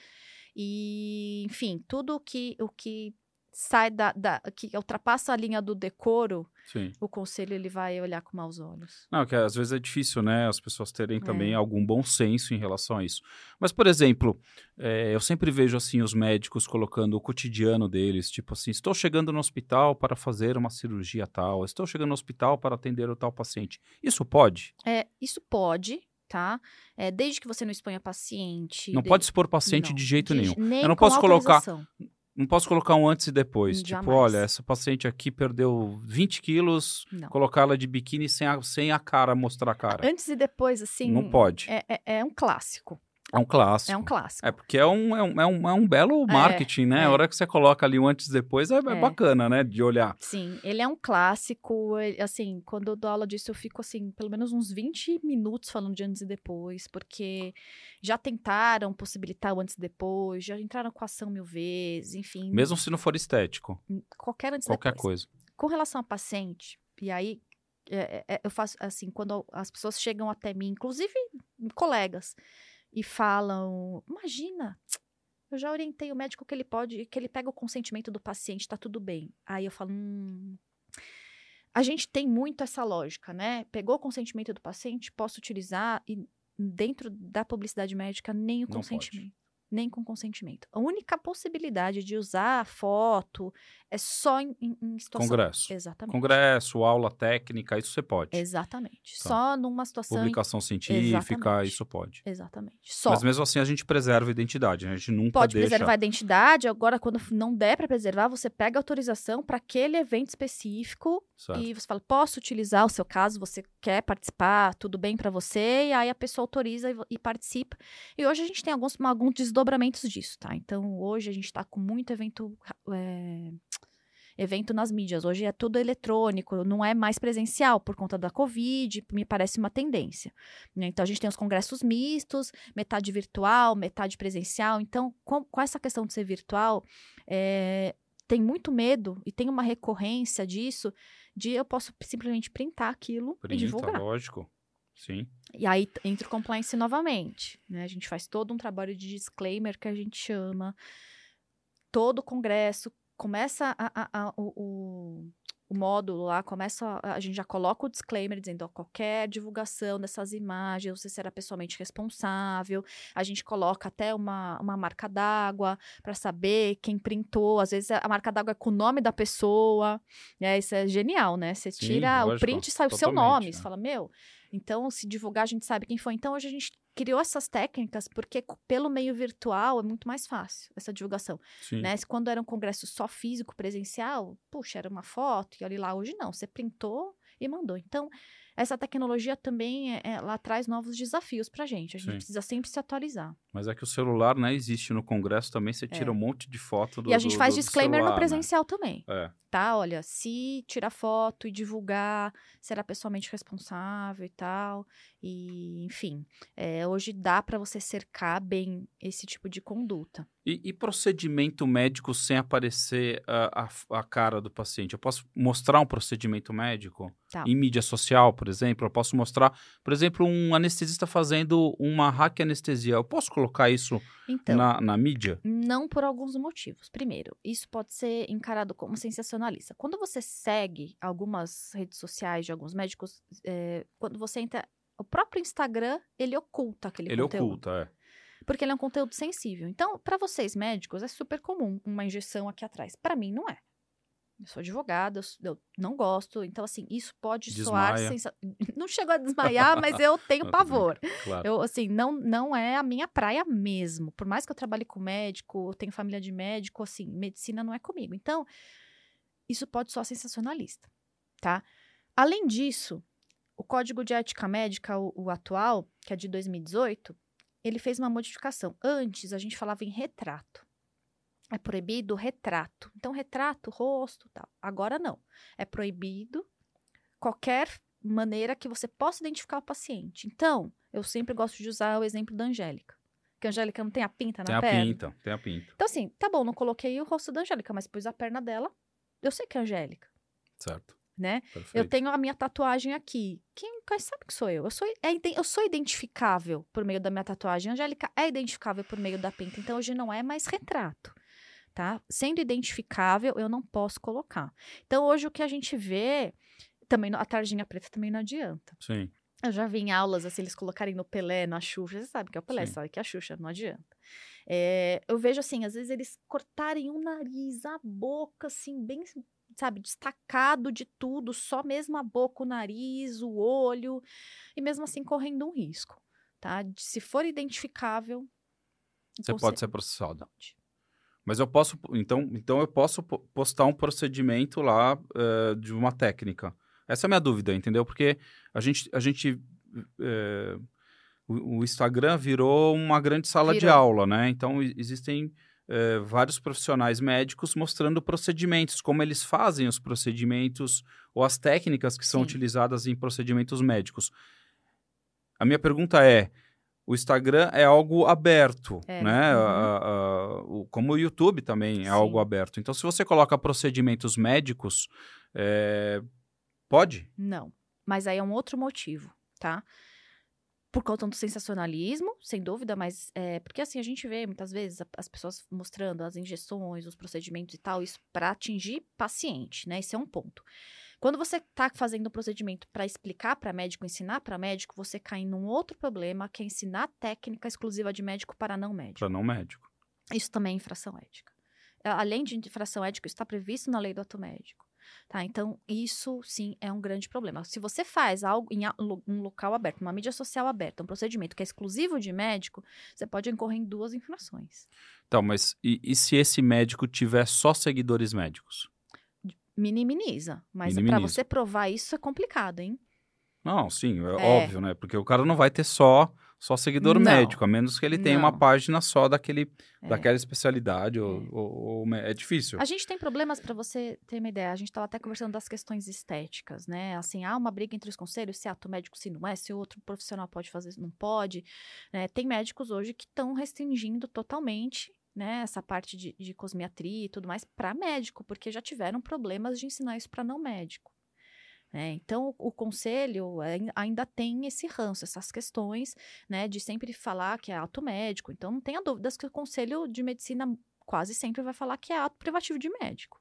E, enfim, tudo que, o que sai da, da, que ultrapassa a linha do decoro, Sim. o conselho ele vai olhar com maus olhos. Não, que às vezes é difícil, né? As pessoas terem também é. algum bom senso em relação a isso. Mas, por exemplo, é, eu sempre vejo assim os médicos colocando o cotidiano deles, tipo assim, estou chegando no hospital para fazer uma cirurgia tal, estou chegando no hospital para atender o tal paciente. Isso pode? É, isso pode, tá? É, desde que você não exponha paciente. Não de... pode expor paciente não, de jeito de, nenhum. Eu não posso colocar não posso colocar um antes e depois. Jamais. Tipo, olha, essa paciente aqui perdeu 20 quilos, colocar ela de biquíni sem a, sem a cara mostrar a cara. Antes e depois, assim. Não pode. É, é, é um clássico. É um clássico. É um clássico. É porque é um, é um, é um, é um belo é, marketing, né? É. A hora que você coloca ali o antes e depois é, é, é, bacana, né? De olhar. Sim, ele é um clássico. assim, quando eu dou aula disso, eu fico, assim, pelo menos uns 20 minutos falando de antes e depois, porque já tentaram possibilitar o antes e depois, já entraram com a ação mil vezes, enfim. Mesmo se não for estético. Qualquer antes e Qualquer depois. coisa. Com relação a paciente, e aí é, eu faço assim, quando as pessoas chegam até mim, inclusive colegas e falam: imagina, eu já orientei o médico que ele pode, que ele pega o consentimento do paciente, tá tudo bem. Aí eu falo: hum, a gente tem muito essa lógica, né? Pegou o consentimento do paciente, posso utilizar e dentro da publicidade médica nem o Não consentimento. Pode nem com consentimento. A única possibilidade de usar a foto é só em, em situação... Congresso. Exatamente. Congresso, aula técnica, isso você pode. Exatamente. Tá. Só numa situação... Publicação científica, Exatamente. isso pode. Exatamente. Só. Mas mesmo assim a gente preserva a identidade, a gente nunca pode deixa... preservar a identidade, agora quando não der para preservar, você pega autorização para aquele evento específico certo. e você fala, posso utilizar o seu caso, você quer participar, tudo bem para você, e aí a pessoa autoriza e, e, participa. E hoje a gente tem alguns, alguns desdobramentos disso, tá? Então hoje a gente está com muito evento... É evento nas mídias. Hoje é tudo eletrônico, não é mais presencial por conta da Covid, me parece uma tendência. Né? Então, a gente tem os congressos mistos, metade virtual, metade presencial. Então, com, com essa questão de ser virtual, é, tem muito medo e tem uma recorrência disso de eu posso simplesmente printar aquilo Printa, e divulgar. lógico. Sim. E aí entra o compliance novamente, né? A gente faz todo um trabalho de disclaimer que a gente chama. Todo o congresso começa a, a- a- o, o, o módulo lá, começa a, gente já coloca o disclaimer dizendo ó, qualquer divulgação dessas imagens, você será pessoalmente responsável. A gente coloca até uma, uma marca d'água para saber quem printou. Às vezes a marca d'água é com o nome da pessoa. Né? Isso é genial, né? Você Sim, tira o lógico, print e sai o seu nome. né? Você fala, meu, então, se divulgar, a gente sabe quem foi. Então, hoje a gente criou essas técnicas porque pelo meio virtual é muito mais fácil essa divulgação, Sim. né? Quando era um congresso só físico, presencial, puxa, era uma foto e olha lá. Hoje não, você printou e mandou. Então, essa tecnologia também, é- ela traz novos desafios pra gente. A gente Sim. precisa sempre se atualizar. Mas é que o celular, né, existe no congresso também, você tira É. um monte de foto do e a gente do- faz do disclaimer celular, no né? presencial também. É, tá? Olha, se tirar foto e divulgar, será pessoalmente responsável e tal. E, enfim, é, hoje dá para você cercar bem esse tipo de conduta. E, e procedimento médico sem aparecer a, a- a cara do paciente? Eu posso mostrar um procedimento médico? Tá. Em mídia social, por exemplo? Eu posso mostrar, por exemplo, um anestesista fazendo uma hack anestesia. Eu posso colocar isso Então, na, na mídia? não por alguns motivos. Primeiro, isso pode ser encarado como sensacionalista. Quando você segue algumas redes sociais de alguns médicos, é, quando você entra. O próprio Instagram, ele oculta aquele Ele conteúdo. oculta, é. Porque ele é um conteúdo sensível. Então, para vocês médicos, é super comum uma injeção aqui atrás. Para mim, não é. Eu sou advogada, eu, não gosto. Então, assim, isso pode soar Desmaia. sensa... Não chegou a desmaiar, mas eu tenho pavor. Claro. Eu, assim, não, não é a minha praia mesmo. Por mais que eu trabalhe com médico, eu tenho família de médico, assim, medicina não é comigo. Então, isso pode soar sensacionalista, tá? Além disso, o Código de Ética Médica, o, o atual, que é de 2018, ele fez uma modificação. Antes, a gente falava em retrato. É proibido retrato. Então, retrato, rosto, tal. Agora, não. É proibido qualquer maneira que você possa identificar o paciente. Então, eu sempre gosto de usar o exemplo da Angélica. Que a Angélica não tem a pinta na Tem a perna. pinta, tem a pinta. Então, assim, tá bom, não coloquei o rosto da Angélica, mas pus a perna dela. Eu sei que é a Angélica, Certo. né? Perfeito. Eu tenho a minha tatuagem aqui. Quem quem sabe que sou eu? Eu sou, é eu sou identificável por meio da minha tatuagem. A Angélica é identificável por meio da pinta. Então, hoje não é mais retrato, tá? Sendo identificável, eu não posso colocar. Então, hoje o que a gente vê... Também a tarjinha preta também não adianta. Sim. Eu já vi em aulas, assim, eles colocarem no Pelé, na Xuxa. Você sabe que é o Pelé, Sim. sabe que é a Xuxa, não adianta. É, eu vejo, assim, às vezes eles cortarem o nariz, a boca, assim, bem, sabe, destacado de tudo, só mesmo a boca, o nariz, o olho, e mesmo assim correndo um risco, tá? De- se for identificável... Você pode ser processado. Mas eu posso, então, então eu posso po- postar um procedimento lá eh, de uma técnica. Essa é a minha dúvida, entendeu? Porque a gente, a gente eh, o, o Instagram virou uma grande sala de Virou. aula, né? Então existem eh, vários profissionais médicos mostrando procedimentos, como eles fazem os procedimentos ou as técnicas que são Sim. utilizadas em procedimentos médicos. A minha pergunta é: o Instagram é algo aberto, É, né? uhum. A- a- o- como o YouTube também é Sim. algo aberto. Então, se você coloca procedimentos médicos, é, pode? Não. Mas aí é um outro motivo, tá? Por conta do sensacionalismo, sem dúvida, mas é, porque assim a gente vê muitas vezes as pessoas mostrando as injeções, os procedimentos e tal, isso para atingir paciente, né? Esse é um ponto. Quando você tá fazendo um procedimento para explicar para médico, ensinar para médico, você cai num outro problema, que é ensinar técnica exclusiva de médico para não médico. Para não médico. Isso também é infração ética. Além de infração ética, isso está previsto na lei do ato médico. Tá? Então, isso sim é um grande problema. Se você faz algo em um local aberto, uma mídia social aberta, um procedimento que é exclusivo de médico, você pode incorrer em duas infrações. Então, mas e, e se esse médico tiver só seguidores médicos? Minimiza. Mas para você provar isso é complicado, hein? Não, sim, é, É. óbvio, né? Porque o cara não vai ter só só seguidor Não. médico, a menos que ele tenha uma Não. página só daquele, É. daquela especialidade. Ou, É. ou- ou mé- é difícil. A gente tem problemas para você ter uma ideia. A gente estava até conversando das questões estéticas, né? Assim, há uma briga entre os conselhos, se ato médico se não é, se outro profissional pode fazer, não pode. né? Tem médicos hoje que estão restringindo totalmente, né? Essa parte de, de cosmiatria e tudo mais para médico, porque já tiveram problemas de ensinar isso para não médico. Né? Então, o, o conselho ainda tem esse ranço, essas questões, né, de sempre falar que é ato médico. Então, não tenha dúvidas que o conselho de medicina quase sempre vai falar que é ato privativo de médico.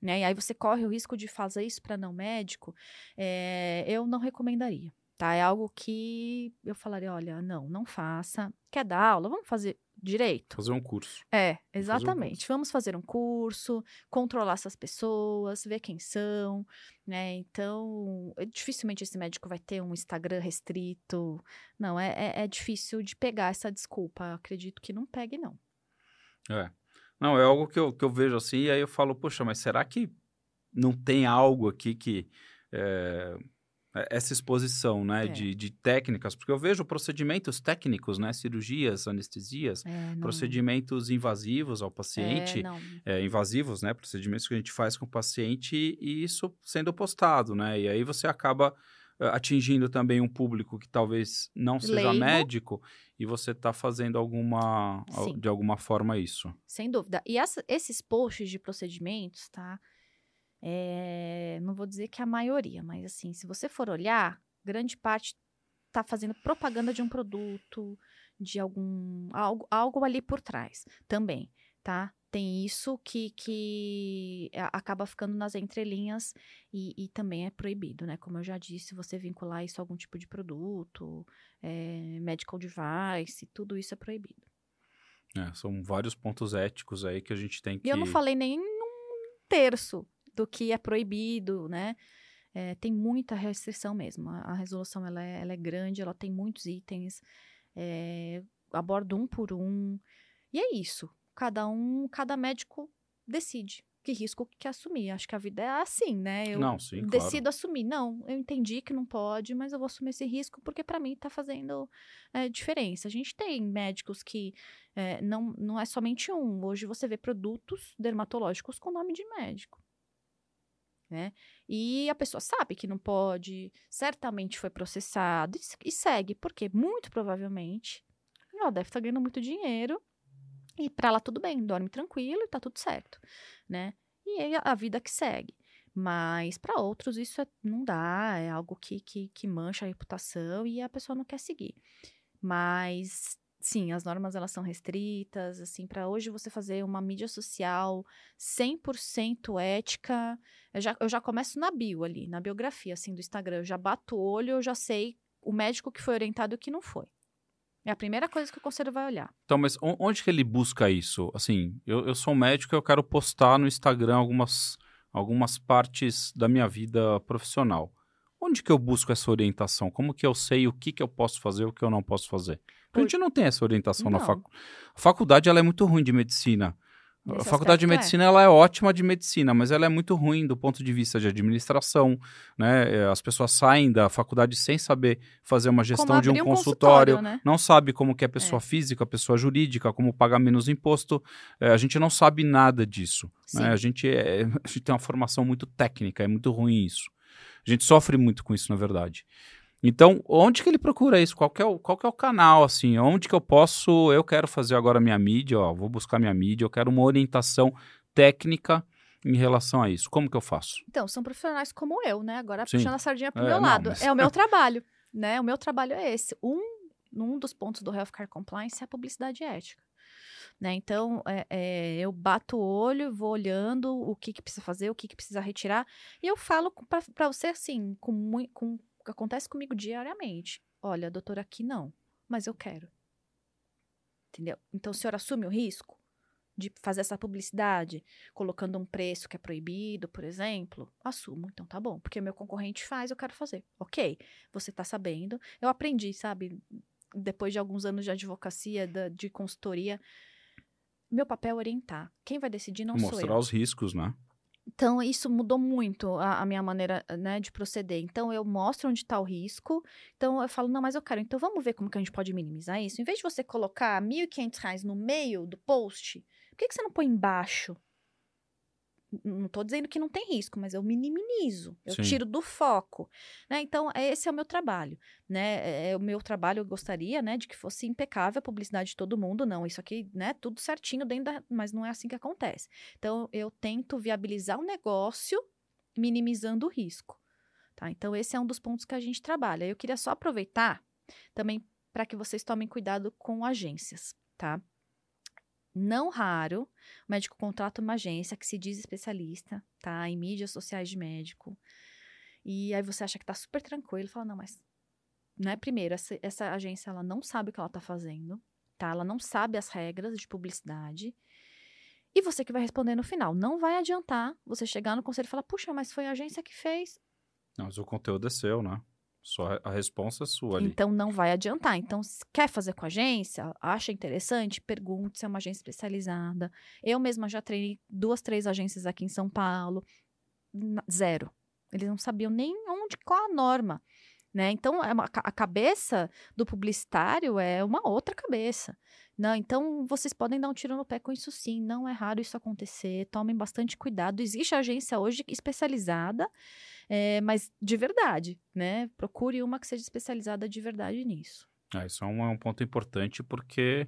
Né? E aí você corre o risco de fazer isso para não médico, é, eu não recomendaria. Tá? É algo que eu falaria, olha, não, não faça. Quer dar aula? Vamos fazer direito. Fazer um curso. É, exatamente. Fazer um Vamos fazer um curso, controlar essas pessoas, ver quem são, né? Então, é, dificilmente esse médico vai ter um Instagram restrito. Não, é, é, é difícil de pegar essa desculpa. Acredito que não pegue, não. É. Não, é algo que eu, que eu vejo assim, e aí eu falo, poxa, mas será que não tem algo aqui que. É, essa exposição, né, é. de, de técnicas, porque eu vejo procedimentos técnicos, né, cirurgias, anestesias, é, procedimentos invasivos ao paciente, é, é, invasivos, né, procedimentos que a gente faz com o paciente e isso sendo postado, né, e aí você acaba eh, atingindo também um público que talvez não seja Leigo. médico e você está fazendo alguma Sim. de alguma forma isso. Sem dúvida. E essa, esses posts de procedimentos, tá? É, não vou dizer que é a maioria, mas assim, se você for olhar, grande parte está fazendo propaganda de um produto, de algum algo, algo ali por trás também, tá? tem isso que, que acaba ficando nas entrelinhas e, e, também é proibido, né? Como eu já disse, você vincular isso a algum tipo de produto, é, medical device, tudo isso é proibido. É, são vários pontos éticos aí que a gente tem que... E eu não falei nem um terço do que é proibido, né? É, tem muita restrição mesmo. A, a resolução, ela é, ela é, grande, ela tem muitos itens, é, aborda um por um, e é isso cada um, cada médico decide que risco que assumir. Acho que a vida é assim, né? Eu não, sim, decido claro. assumir. Não, eu entendi que não pode, mas eu vou assumir esse risco porque para mim está fazendo é, diferença. A gente tem médicos que é, não, não é somente um. Hoje você vê produtos dermatológicos com nome de médico. Né? E a pessoa sabe que não pode, certamente foi processado e, e segue, porque muito provavelmente ela deve estar tá ganhando muito dinheiro e para ela tudo bem, dorme tranquilo e tá tudo certo, né? E a vida que segue. Mas para outros isso é, não dá, é algo que, que, que mancha a reputação e a pessoa não quer seguir. Mas sim, as normas elas são restritas, assim, para hoje você fazer uma mídia social 100% ética, eu já, eu já começo na bio ali, na biografia, assim, do Instagram, eu já bato o olho, eu já sei o médico que foi orientado e o que não foi. É a primeira coisa que o conselho vai olhar. Então, mas onde que ele busca isso? Assim, eu, eu sou um médico e eu quero postar no Instagram algumas, algumas partes da minha vida profissional. Onde que eu busco essa orientação? Como que eu sei o que, que eu posso fazer e o que eu não posso fazer? Por... a gente não tem essa orientação não. na faculdade. A faculdade ela é muito ruim de medicina. Nesse a faculdade de é. medicina é. ela é ótima de medicina, mas ela é muito ruim do ponto de vista de administração, né? É, as pessoas saem da faculdade sem saber fazer uma gestão de um, um consultório, consultório né? não sabe como que é pessoa é. física, pessoa jurídica, como pagar menos imposto. É, a gente não sabe nada disso. Né? A, gente é, a gente tem uma formação muito técnica, é muito ruim isso. A gente sofre muito com isso, na verdade. Então, onde que ele procura isso? Qual é o, qual é o canal, assim? Onde que eu posso... Eu quero fazer agora minha mídia, ó, vou buscar minha mídia, eu quero uma orientação técnica em relação a isso. Como que eu faço? Então, são profissionais como eu, né? Agora Sim. puxando a sardinha para o é, meu não, lado. Mas... É o meu trabalho, né? O meu trabalho é esse. Um, um dos pontos do Healthcare Compliance é a publicidade ética. Né? Então, é, é, eu bato o olho, vou olhando o que, que precisa fazer, o que, que precisa retirar, e eu falo para você assim, com, muito, com acontece comigo diariamente. Olha, doutora, aqui não, mas eu quero. Entendeu? Então, o senhor assume o risco de fazer essa publicidade, colocando um preço que é proibido, por exemplo? Assumo, então tá bom, porque meu concorrente faz, eu quero fazer. Ok, você tá sabendo. Eu aprendi, sabe, depois de alguns anos de advocacia, de consultoria, meu papel é orientar. Quem vai decidir não Mostrar sou eu. Mostrar os riscos, né? Então, isso mudou muito a, a minha maneira né, de proceder. Então, eu mostro onde está o risco. Então, eu falo, não, mas eu quero. Então, vamos ver como que a gente pode minimizar isso. Em vez de você colocar R$ 1.500 no meio do post, por que, que você não põe embaixo? Não estou dizendo que não tem risco, mas eu minimizo, eu Sim. tiro do foco, né? Então esse é o meu trabalho, né? É, é, o meu trabalho eu gostaria, né, de que fosse impecável a publicidade de todo mundo, não, isso aqui, né, tudo certinho dentro da, mas não é assim que acontece. Então eu tento viabilizar o negócio minimizando o risco. Tá? Então, esse é um dos pontos que a gente trabalha. Eu queria só aproveitar também para que vocês tomem cuidado com agências, tá? Não raro, o médico contrata uma agência que se diz especialista, tá? Em mídias sociais de médico. E aí você acha que tá super tranquilo, fala, não, mas né? Primeiro, essa, essa, agência ela não sabe o que ela está fazendo, tá? Ela não sabe as regras de publicidade. E você que vai responder no final. Não vai adiantar você chegar no conselho e falar, puxa, mas foi a agência que fez. Não, mas o conteúdo é seu, né? Só a resposta é sua ali. Então não vai adiantar. Então, se quer fazer com a agência, acha interessante, pergunte se é uma agência especializada. Eu mesma já treinei duas, três agências aqui em São Paulo. Zero. Eles não sabiam nem onde, qual a norma. Né? Então, é uma, a cabeça do publicitário é uma outra cabeça. Não, então, vocês podem dar um tiro no pé com isso sim. Não é raro isso acontecer. Tomem bastante cuidado. Existe agência hoje especializada, é, mas de verdade. Né? Procure uma que seja especializada de verdade nisso. É, isso é um, é um ponto importante porque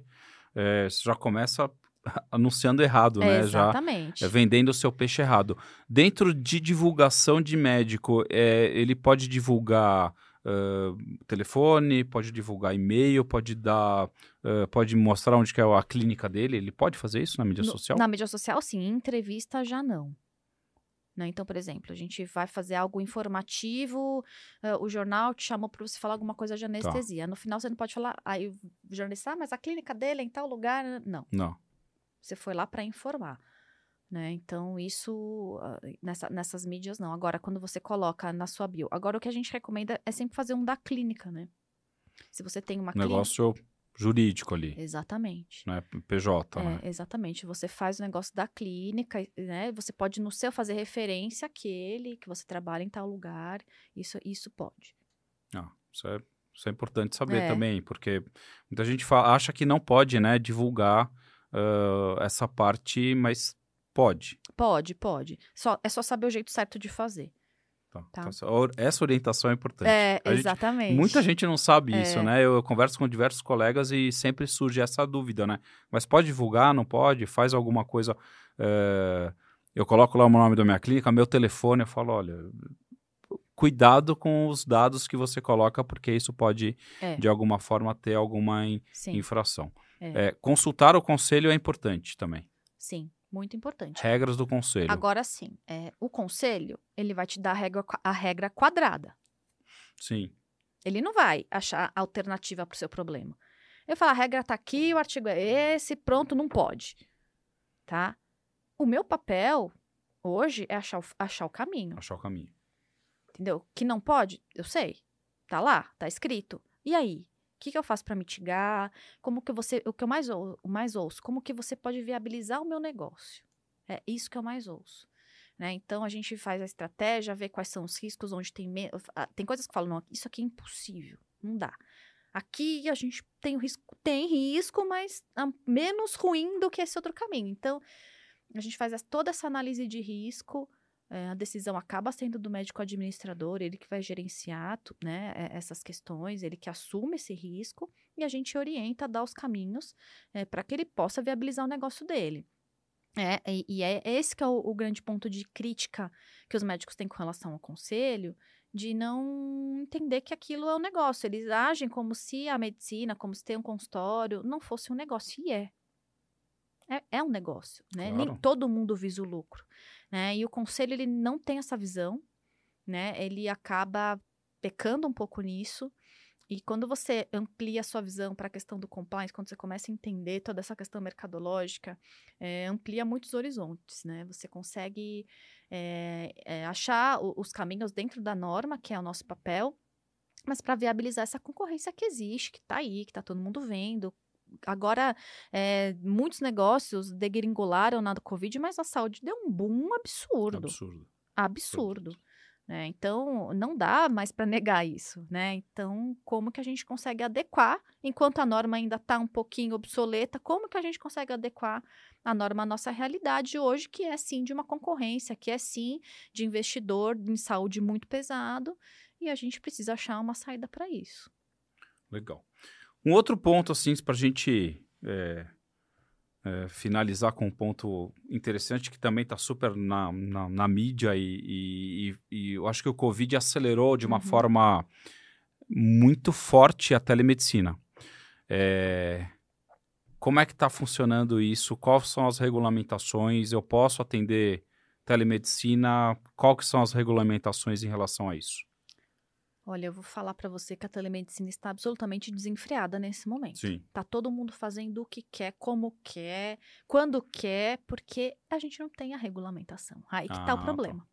é, você já começa anunciando errado, né? Exatamente. Já é, vendendo o seu peixe errado. Dentro de divulgação de médico, é, ele pode divulgar uh, telefone, pode divulgar e-mail, pode dar, uh, pode mostrar onde que é a clínica dele. Ele pode fazer isso na mídia no, social? Na mídia social, sim. Em entrevista, já não. Né? Então, por exemplo, a gente vai fazer algo informativo, uh, o jornal te chamou para você falar alguma coisa de tá. anestesia. Tá. No final, você não pode falar, aí o jornalista, ah, mas a clínica dele é em tal lugar. Não. Não. Você foi lá para informar. Né? Então, isso nessa, nessas mídias não. Agora, quando você coloca na sua bio. Agora, o que a gente recomenda é sempre fazer um da clínica, né? Se você tem uma Negócio clínica... jurídico ali. Exatamente. Né? PJ, é, né? Exatamente. Você faz o negócio da clínica, né? Você pode no seu fazer referência àquele que você trabalha em tal lugar. Isso, isso pode. Ah, isso é, isso é importante saber é. também, porque muita gente fala, acha que não pode, né, divulgar uh, essa parte, mas Pode. Pode, pode. Só, é só saber o jeito certo de fazer. Tá. Tá. Então, essa orientação é importante. É, a exatamente. Gente, muita gente não sabe é. isso, né? Eu, eu, converso com diversos colegas e sempre surge essa dúvida, né? Mas pode divulgar, não pode? Faz alguma coisa. É... Eu coloco lá o nome da minha clínica, meu telefone, eu falo, olha, cuidado com os dados que você coloca, porque isso pode, é. de alguma forma, ter alguma in, infração. É. É, consultar o conselho é importante também. Sim. Muito importante. Regras do conselho. Agora sim, é, o conselho, ele vai te dar a regra, a regra quadrada. Sim. Ele não vai achar alternativa para o seu problema. Eu falo, a regra está aqui, o artigo é esse, pronto, não pode. Tá? O meu papel hoje é achar o, achar o caminho. Achar o caminho. Entendeu? Que não pode, eu sei. Tá lá, tá escrito. E aí? Que, que eu faço para mitigar? Como que você, o que eu mais, ou, mais ouço, como que você pode viabilizar o meu negócio? É isso que eu mais ouço. Né? Então a gente faz a estratégia, vê quais são os riscos, onde tem tem coisas que falam, não, isso aqui é impossível, não dá. Aqui a gente tem o risco, tem risco, mas menos ruim do que esse outro caminho. Então a gente faz toda essa análise de risco, é, a decisão acaba sendo do médico administrador, ele que vai gerenciar né, essas questões, ele que assume esse risco e a gente orienta, dá os caminhos é, para que ele possa viabilizar o negócio dele. É, e, e é esse que é o, o, grande ponto de crítica que os médicos têm com relação ao conselho, de não entender que aquilo é um negócio. Eles agem como se a medicina, como se ter um consultório, não fosse um negócio. E é. É, é um negócio, né? Claro. Nem todo mundo visa o lucro. Né? E o conselho ele não tem essa visão, né? Ele acaba pecando um pouco nisso. E quando você amplia a sua visão para a questão do compliance, quando você começa a entender toda essa questão mercadológica, é, amplia muitos horizontes, né? Você consegue é, é, achar o, os caminhos dentro da norma, que é o nosso papel, mas para viabilizar essa concorrência que existe, que está aí, que está todo mundo vendo, agora é, muitos negócios degringolaram na Covid, mas a saúde deu um boom absurdo. Absurdo. Absurdo. Né? Então, não dá mais para negar isso, né? Então, como que a gente consegue adequar, enquanto a norma ainda está um pouquinho obsoleta, como que a gente consegue adequar a norma à nossa realidade hoje, que é sim de uma concorrência, que é sim de investidor em saúde muito pesado, e a gente precisa achar uma saída para isso. Legal. Um outro ponto, assim, para a gente é, é, finalizar com um ponto interessante que também está super na, na, na mídia e, e, e, eu acho que o Covid acelerou de uma uhum. forma muito forte a telemedicina. É, como é que está funcionando isso? Quais são as regulamentações? Eu posso atender telemedicina? Quais são as regulamentações em relação a isso? Olha, eu vou falar para você que a telemedicina está absolutamente desenfreada nesse momento. Sim. Tá todo mundo fazendo o que quer, como quer, quando quer, porque a gente não tem a regulamentação. Aí que ah, tá o ah, problema. Tá.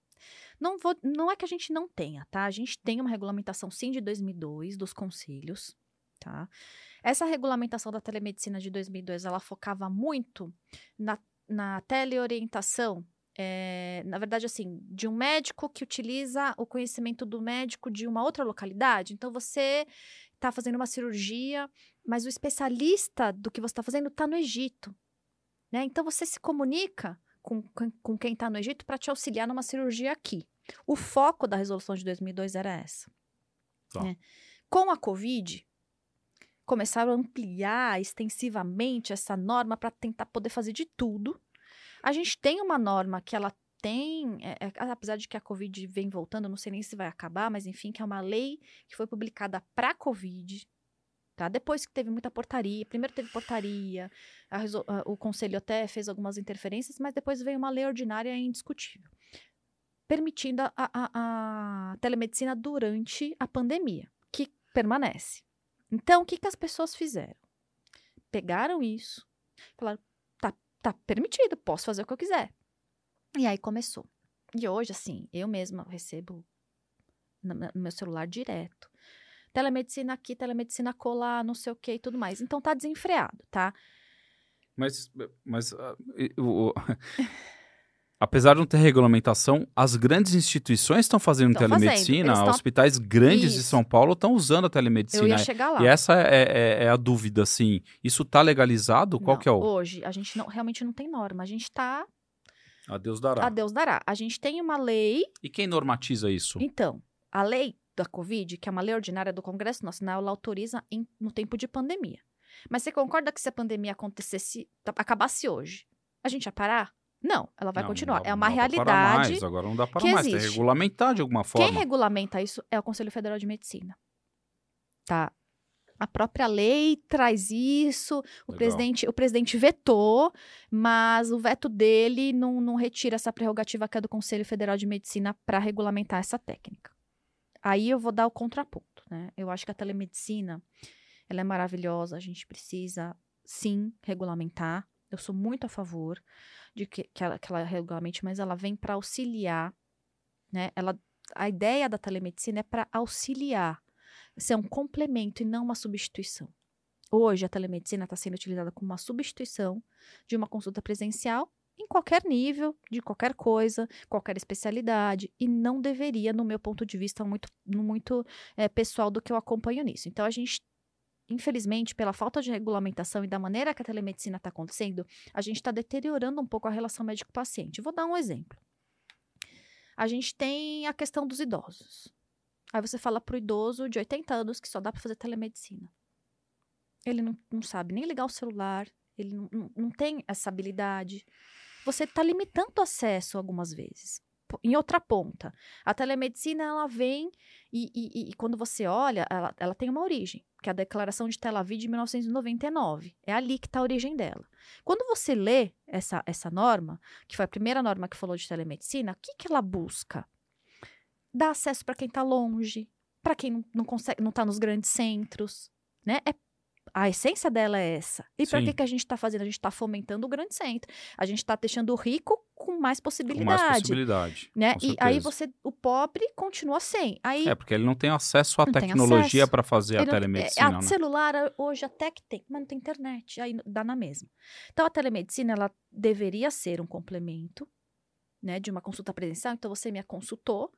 Não, vou, não é que a gente não tenha, tá? A gente tem uma regulamentação, sim, de 2002, dos conselhos, tá? Essa regulamentação da telemedicina de 2002, ela focava muito na, na teleorientação é, na verdade, assim, de um médico que utiliza o conhecimento do médico de uma outra localidade. Então, você está fazendo uma cirurgia, mas o especialista do que você está fazendo está no Egito. Né? Então, você se comunica com, com, com quem está no Egito para te auxiliar numa cirurgia aqui. O foco da resolução de 2002 era essa. Tá. Né? Com a Covid, começaram a ampliar extensivamente essa norma para tentar poder fazer de tudo a gente tem uma norma que ela tem, é, é, apesar de que a Covid vem voltando, não sei nem se vai acabar, mas enfim, que é uma lei que foi publicada para a Covid, tá? Depois que teve muita portaria, primeiro teve portaria, a, a, o conselho até fez algumas interferências, mas depois veio uma lei ordinária indiscutível, permitindo a, a, a telemedicina durante a pandemia, que permanece. Então, o que, que as pessoas fizeram? Pegaram isso, falaram, tá permitido, posso fazer o que eu quiser. E aí começou. E hoje, assim, eu mesma recebo no meu celular direto. Telemedicina aqui, telemedicina colar, não sei o que e tudo mais. Então tá desenfreado, tá? Mas, mas uh, o, apesar de não ter regulamentação, as grandes instituições estão fazendo telemedicina, fazendo. hospitais grandes Isso. de São Paulo estão usando a telemedicina. Eu ia chegar lá. E essa é, é, é a dúvida, assim, isso está legalizado? Qual não, que é o... Hoje, a gente não, realmente não tem norma, a gente está... A Deus dará. A Deus dará. A gente tem uma lei... E quem normatiza isso? Então, a lei da Covid, que é uma lei ordinária do Congresso Nacional, ela autoriza em, no tempo de pandemia. Mas você concorda que se a pandemia acontecesse, acabasse hoje, a gente ia parar? Não, ela vai não, continuar. Não, é uma realidade. Mais. Agora não dá para mais. Existe. Tem que regulamentar de alguma forma. Quem regulamenta isso é o Conselho Federal de Medicina. Tá. A própria lei traz isso. O presidente, o presidente vetou, mas o veto dele não, não retira essa prerrogativa que é do Conselho Federal de Medicina para regulamentar essa técnica. Aí eu vou dar o contraponto, né? Eu acho que a telemedicina ela é maravilhosa. A gente precisa sim regulamentar. Eu sou muito a favor de que, que, ela, que ela regulamente, mas ela vem para auxiliar, né? Ela, a ideia da telemedicina é para auxiliar, ser um complemento e não uma substituição. Hoje, a telemedicina está sendo utilizada como uma substituição de uma consulta presencial em qualquer nível, de qualquer coisa, qualquer especialidade, e não deveria, no meu ponto de vista, muito, muito é, pessoal do que eu acompanho nisso. Então, a gente infelizmente, pela falta de regulamentação e da maneira que a telemedicina está acontecendo, a gente está deteriorando um pouco a relação médico-paciente. Vou dar um exemplo. A gente tem a questão dos idosos. Aí você fala para o idoso de 80 anos que só dá para fazer telemedicina. Ele não, não, sabe nem ligar o celular, ele não, não, não tem essa habilidade. Você está limitando o acesso algumas vezes em outra ponta. A telemedicina, ela vem e, e, e quando você olha, ela, ela, tem uma origem, que é a Declaração de Tel Aviv de 1999. É ali que está a origem dela. Quando você lê essa, essa norma, que foi a primeira norma que falou de telemedicina, o que, que ela busca? Dar acesso para quem está longe, para quem não, não consegue, não está nos grandes centros, né? É a essência dela é essa. E para que, que a gente está fazendo? A gente está fomentando o grande centro. A gente está deixando o rico com mais possibilidade. Com mais possibilidade. Né? e aí você, o pobre continua sem. Aí, é, porque ele não tem acesso à tecnologia para fazer ele a telemedicina. Não, a né? celular hoje até que tem, mas não tem internet. Aí dá na mesma. Então a telemedicina ela deveria ser um complemento né, de uma consulta presencial. Então você me consultou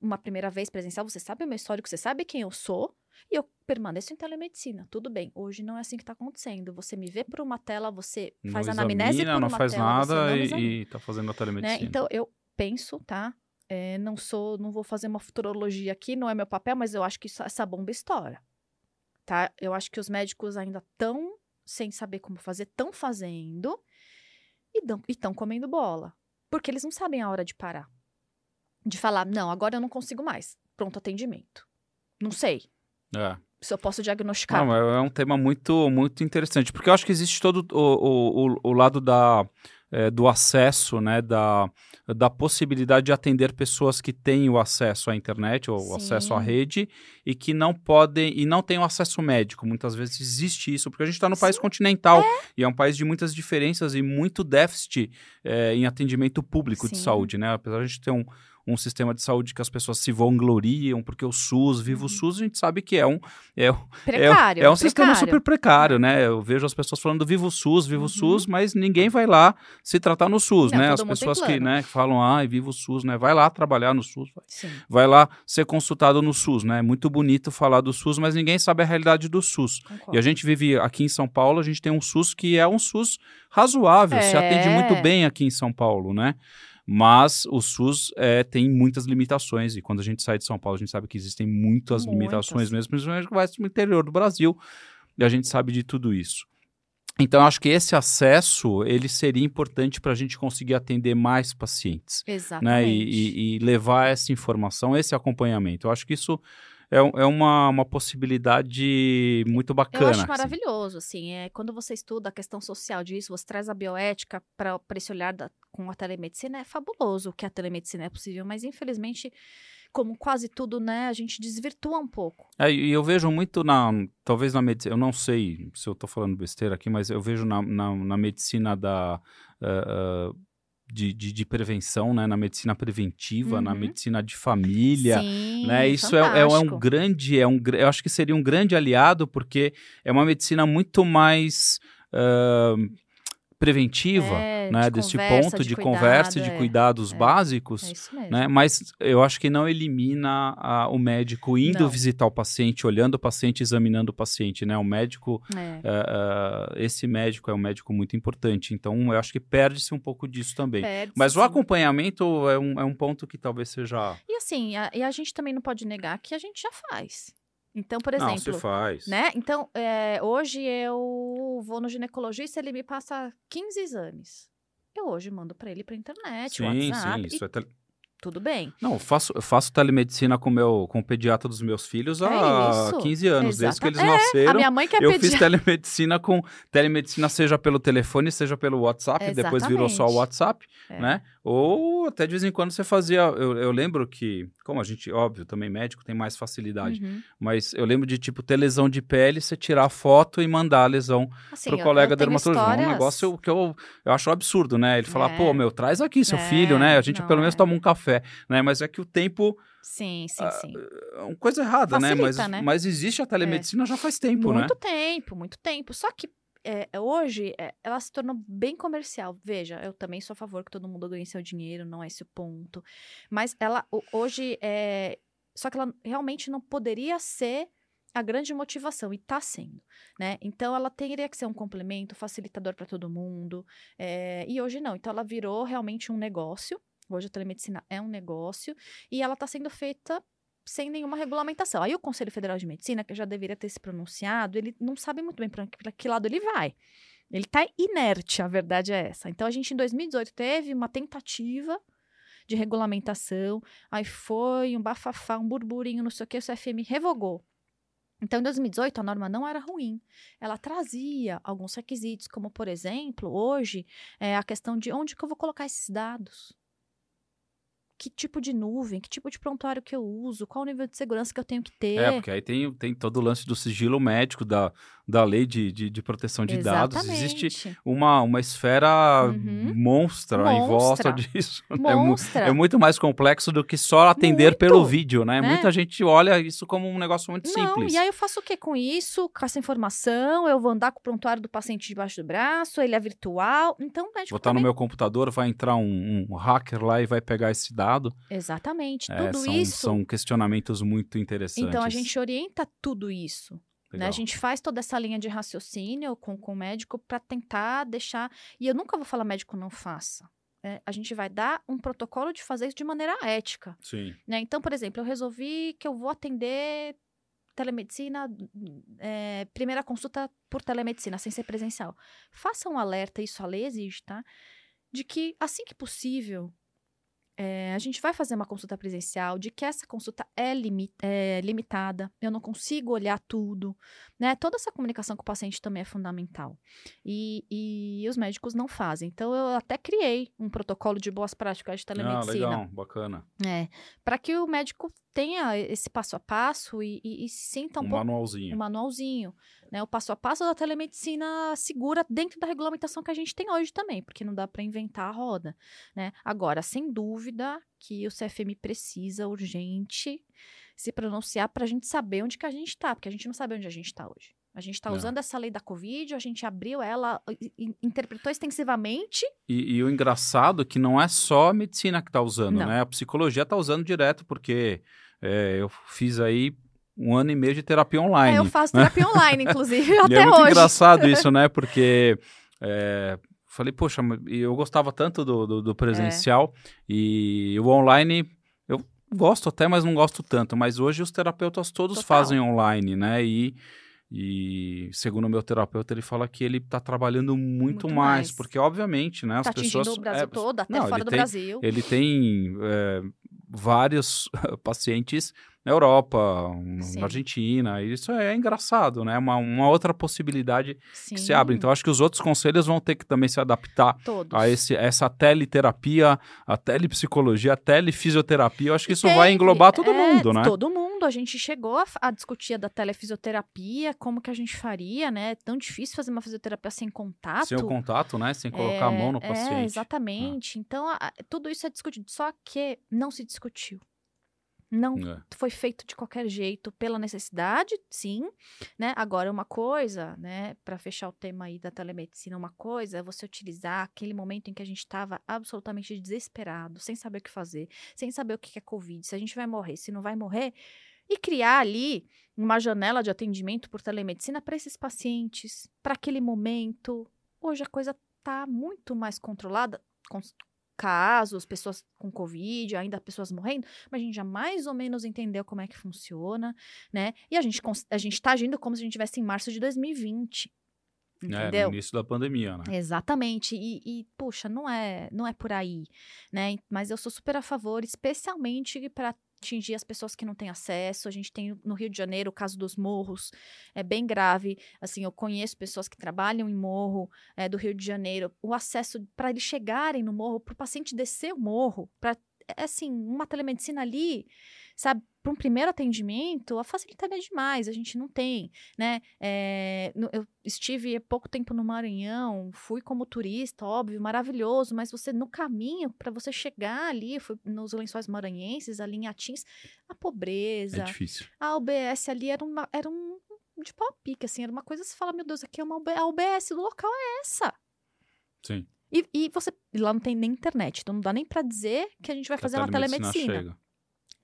uma primeira vez presencial, você sabe o meu histórico, você sabe quem eu sou. E eu permaneço em telemedicina. Tudo bem. Hoje não é assim que está acontecendo. Você me vê por uma tela, você não faz examina, anamnese por não uma faz tela. Nada e, está fazendo a telemedicina. Né? Então, eu penso, tá? É, não sou, não vou fazer uma futurologia aqui, não é meu papel, mas eu acho que isso, essa bomba estoura. Tá? Eu acho que os médicos ainda estão sem saber como fazer, estão fazendo e estão comendo bola. Porque eles não sabem a hora de parar. De falar, não, agora eu não consigo mais. Pronto atendimento. Não sei. É. Se eu posso diagnosticar. Não, é, é um tema muito, muito interessante. Porque eu acho que existe todo o, o, o, lado da, é, do acesso, né? Da, da possibilidade de atender pessoas que têm o acesso à internet ou Sim. acesso à rede e que não podem e não têm o acesso médico. Muitas vezes existe isso, porque a gente está no país continental e é um país de muitas diferenças e muito déficit é, em atendimento público de Sim. saúde, né? Apesar de a gente ter um, um sistema de saúde que as pessoas se vangloriam, porque o SUS, viva o Uhum. SUS, a gente sabe que é um, é, Precário. é um sistema precário. super precário, né? Eu vejo as pessoas falando Viva o SUS, Viva o Uhum. SUS, mas ninguém vai lá se tratar no SUS, Não, né? As pessoas que, né, que falam, ai, Viva o SUS, né? Vai lá trabalhar no SUS, vai, vai lá ser consultado no SUS, né? É muito bonito falar do SUS, mas ninguém sabe a realidade do SUS. Concordo. E a gente vive aqui em São Paulo, a gente tem um SUS que é um SUS razoável, se É. atende muito bem aqui em São Paulo, né? Mas o SUS é, tem muitas limitações, e quando a gente sai de São Paulo, a gente sabe que existem muitas, Muitas. limitações mesmo, principalmente vai para o interior do Brasil, e a gente sabe de tudo isso. Então, eu acho que esse acesso, ele seria importante para a gente conseguir atender mais pacientes Exatamente. né, e, e- e levar essa informação, esse acompanhamento. Eu acho que isso é, é uma, uma possibilidade muito bacana. Eu acho assim. maravilhoso, assim, é, quando você estuda a questão social disso, você traz a bioética para esse olhar da- com a telemedicina, é fabuloso que a telemedicina é possível, mas infelizmente, como quase tudo, né, a gente desvirtua um pouco. É, e eu vejo muito na, talvez na medicina, eu não sei se eu estou falando besteira aqui, mas eu vejo na, na, na medicina da, eh, eh, de, de, de prevenção, né, na medicina preventiva, na Uhum. medicina de família, Sim, né? Isso é, é, um grande, é um, eu acho que seria um grande aliado porque é uma medicina muito mais ah, preventiva, É, né? de Desse conversa, ponto de de, cuidado, conversa e de é, cuidados é. básicos. É. Né? Mas eu acho que não elimina a- o médico indo Não. visitar o paciente, olhando o paciente, examinando o paciente, né? O médico, É. ah, ah, esse médico é um médico muito importante. Então, eu acho que perde-se um pouco disso também. Mas o acompanhamento é um, é um ponto que talvez seja. E assim, a, e a gente também não pode negar que a gente já faz. Então, por não, exemplo, se faz. né? Então, é, hoje eu vou no ginecologista, ele me passa 15 exames. Eu hoje mando para ele para internet, Sim, WhatsApp, sim, isso e é tele- tudo bem. Não, eu faço, eu faço telemedicina com, meu, com o pediatra dos meus filhos há É isso. 15 anos, desde que eles É, nasceram. A minha mãe que é Eu fiz pediatra. telemedicina com telemedicina seja pelo telefone, seja pelo WhatsApp, depois virou só o Exatamente. WhatsApp, É. né? Ou até de vez em quando você fazia. Eu, eu lembro que, como a gente, óbvio, também médico tem mais facilidade, Uhum. mas eu lembro de tipo ter lesão de pele, você tirar a foto e mandar a lesão Assim, pro eu- colega eu dermatologista. Um histórias- negócio que eu, eu acho absurdo, né? Ele falar, É. pô, meu, traz aqui seu É, filho, né? A gente não, pelo menos é. toma um café, né? Mas é que o tempo Sim, sim, Ah, sim. é uma coisa errada, né? Mas, Facilita, né? mas existe a telemedicina já faz tempo, né? muito tempo, muito tempo. Só que é, hoje é, ela se tornou bem comercial. Veja, eu também sou a favor que todo mundo ganhe seu dinheiro, não é esse o ponto. Mas ela ho- hoje é. Só que ela realmente não poderia ser a grande motivação, e está sendo, né? Então, ela teria que ser um complemento, facilitador para todo mundo, é, e hoje não. Então, ela virou realmente um negócio, hoje a telemedicina é um negócio, e ela está sendo feita sem nenhuma regulamentação. Aí o Conselho Federal de Medicina, que já deveria ter se pronunciado, ele não sabe muito bem para que lado ele vai. Ele está inerte, a verdade é essa. Então, a gente, em 2018, teve uma tentativa de regulamentação, aí foi um bafafá, um burburinho, não sei o que, o CFM revogou. Então, em 2018, a norma não era ruim. Ela trazia alguns requisitos, como, por exemplo, hoje, é a questão de onde que eu vou colocar esses dados. Que tipo de nuvem, que tipo de prontuário que eu uso, qual o nível de segurança que eu tenho que ter. É, porque aí tem, tem todo o lance do sigilo médico, da, da lei de, de, de proteção de dados. Existe Exatamente. uma, uma esfera Uhum. monstra, em volta Monstra. disso. É mu- Monstra. É muito mais complexo do que só atender Muito, pelo vídeo, né? né? Muita gente olha isso como um negócio muito Não, simples. e aí eu faço o que com isso? Com essa informação, eu vou andar com o prontuário do paciente debaixo do braço, ele é virtual. Então, médico Botar no também... meu computador, vai entrar um, um hacker lá e vai pegar esse dado. Exatamente. É, tudo são, isso. são questionamentos muito interessantes. Então, a gente orienta tudo isso. Né? A gente faz toda essa linha de raciocínio com, com o médico para tentar deixar. E eu nunca vou falar médico não faça. né? a gente vai dar um protocolo de fazer isso de maneira ética. Sim. né? Então, por exemplo, eu resolvi que eu vou atender telemedicina, é, primeira consulta por telemedicina, sem ser presencial. Faça um alerta, isso a lei exige, tá? De que, assim que possível, é, a gente vai fazer uma consulta presencial, de que essa consulta é, limi é, limitada, eu não consigo olhar tudo, né? Toda essa comunicação com o paciente também é fundamental. E, e os médicos não fazem. Então, eu até criei um protocolo de boas práticas de Ah, telemedicina. legal, bacana. É, para que o médico tenha esse passo a passo e, e- e se sinta um, Um pouco manualzinho. um manualzinho, né? O passo a passo da telemedicina segura dentro da regulamentação que a gente tem hoje também, porque não dá para inventar a roda, né? Agora, sem dúvida que o CFM precisa urgente se pronunciar para a gente saber onde que a gente está, porque a gente não sabe onde a gente está hoje. A gente está Não. usando essa lei da Covid, a gente abriu ela, interpretou extensivamente. E, e o engraçado é que não é só a medicina que está usando, Não. né? A psicologia está usando direto, porque é, eu fiz aí um ano e meio de terapia online. É, eu faço terapia online, inclusive, E até é muito hoje. engraçado isso, né? Porque é, falei, poxa, eu gostava tanto do, do, do presencial e o online eu gosto até, mas não gosto tanto. Mas hoje os terapeutas todos Total. fazem online, né? E, e segundo o meu terapeuta, ele fala que ele está trabalhando muito, Muito mais, mais. porque obviamente, né? As Tá atingindo pessoas o Brasil é, todo, até não, fora ele do tem- Brasil. ele tem é, vários pacientes na Europa, Sim. na Argentina, e isso é engraçado, né? Uma, uma outra possibilidade Sim, que se abre. Então, acho que os outros conselhos vão ter que também se adaptar todos. a esse, essa teliterapia, a telepsicologia, a telefisioterapia. Eu acho que isso Teve, vai englobar todo é, mundo, né? Todo mundo. A gente chegou a, a discutir da telefisioterapia, como que a gente faria, né? É tão difícil fazer uma fisioterapia sem contato. Sem o contato, né? Sem colocar a mão no É, paciente. É, exatamente. Então, a- a- tudo isso é discutido. Só que não se discutiu. Não É. foi feito de qualquer jeito, pela necessidade, sim, né? Agora, uma coisa, né, para fechar o tema aí da telemedicina, uma coisa é você utilizar aquele momento em que a gente estava absolutamente desesperado, sem saber o que fazer, sem saber o que é Covid, se a gente vai morrer, se não vai morrer, e criar ali uma janela de atendimento por telemedicina para esses pacientes, para aquele momento. Hoje a coisa está muito mais controlada, casos, pessoas com Covid, ainda pessoas morrendo, mas a gente já mais ou menos entendeu como é que funciona, né? E a gente, a gente tá agindo como se a gente estivesse em março de 2020. É, Entendeu? no início da pandemia, né? Exatamente. E, e, puxa, não é, não é por aí, né? Mas eu sou super a favor, especialmente para atingir as pessoas que não têm acesso. A gente tem no Rio de Janeiro o caso dos morros, é bem grave. Assim, eu conheço pessoas que trabalham em morro é, do Rio de Janeiro. O acesso para eles chegarem no morro, para o paciente descer o morro, para assim, uma telemedicina ali, sabe, para um primeiro atendimento, a facilidade é demais, a gente não tem, né? É, eu estive há pouco tempo no Maranhão, fui como turista, óbvio, maravilhoso, mas você no caminho, para você chegar ali, fui nos lençóis maranhenses, ali em Atins, a É pobreza, difícil. a UBS ali era, uma, era um de pau pique, assim, era uma coisa que você fala, meu Deus, aqui é uma UB, a UBS do local é essa. Sim. E, e você e lá não tem nem internet, então não dá nem pra dizer que a gente vai Que fazer uma telemedicina. chega,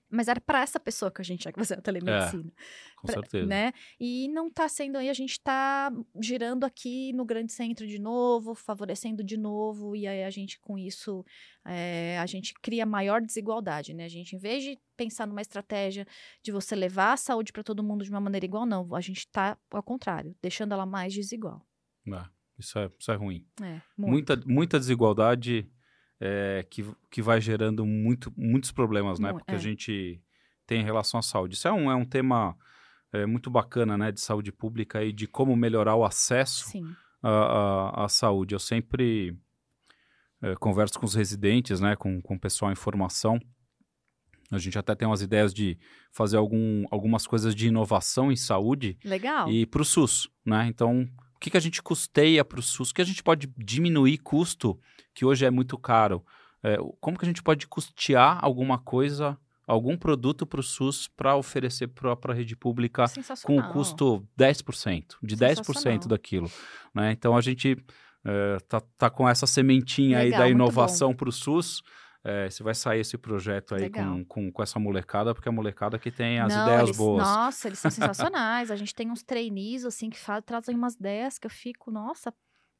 Mas era pra essa pessoa que a gente ia fazer a telemedicina, com Pra- certeza. né? E não tá sendo aí, a gente tá girando aqui no grande centro de novo, favorecendo de novo, e aí a gente com isso, é, a gente cria maior desigualdade, né? A gente, em vez de pensar numa estratégia de você levar a saúde pra todo mundo de uma maneira igual, não, a gente tá ao contrário, deixando ela mais desigual. É, isso, é, isso é ruim. É. Muita, muita desigualdade é, que, que vai gerando muito, muitos problemas, né? Porque é. a gente tem em relação à saúde. Isso é um, é um tema é, muito bacana, né? De saúde pública e de como melhorar o acesso à, à, à saúde. Eu sempre é, converso com os residentes, né? Com, com o pessoal em formação. A gente até tem umas ideias de fazer algum, algumas coisas de inovação em saúde Legal. e para o SUS, né? Então, que, que a gente custeia para o SUS? O que a gente pode diminuir custo, que hoje é muito caro? É, como que a gente pode custear alguma coisa, algum produto para o SUS para oferecer para a rede pública com o custo 10%, de 10% Sensacional. daquilo, né? Então, a gente é, tá, tá com essa sementinha aí Legal, da muito inovação para o SUS. É, você vai sair esse projeto aí com, com, com essa molecada, porque é a molecada que tem as Não, ideias eles- boas. Nossa, eles são sensacionais. A gente tem uns trainees, assim, que fa- trazem umas ideias que eu fico, nossa,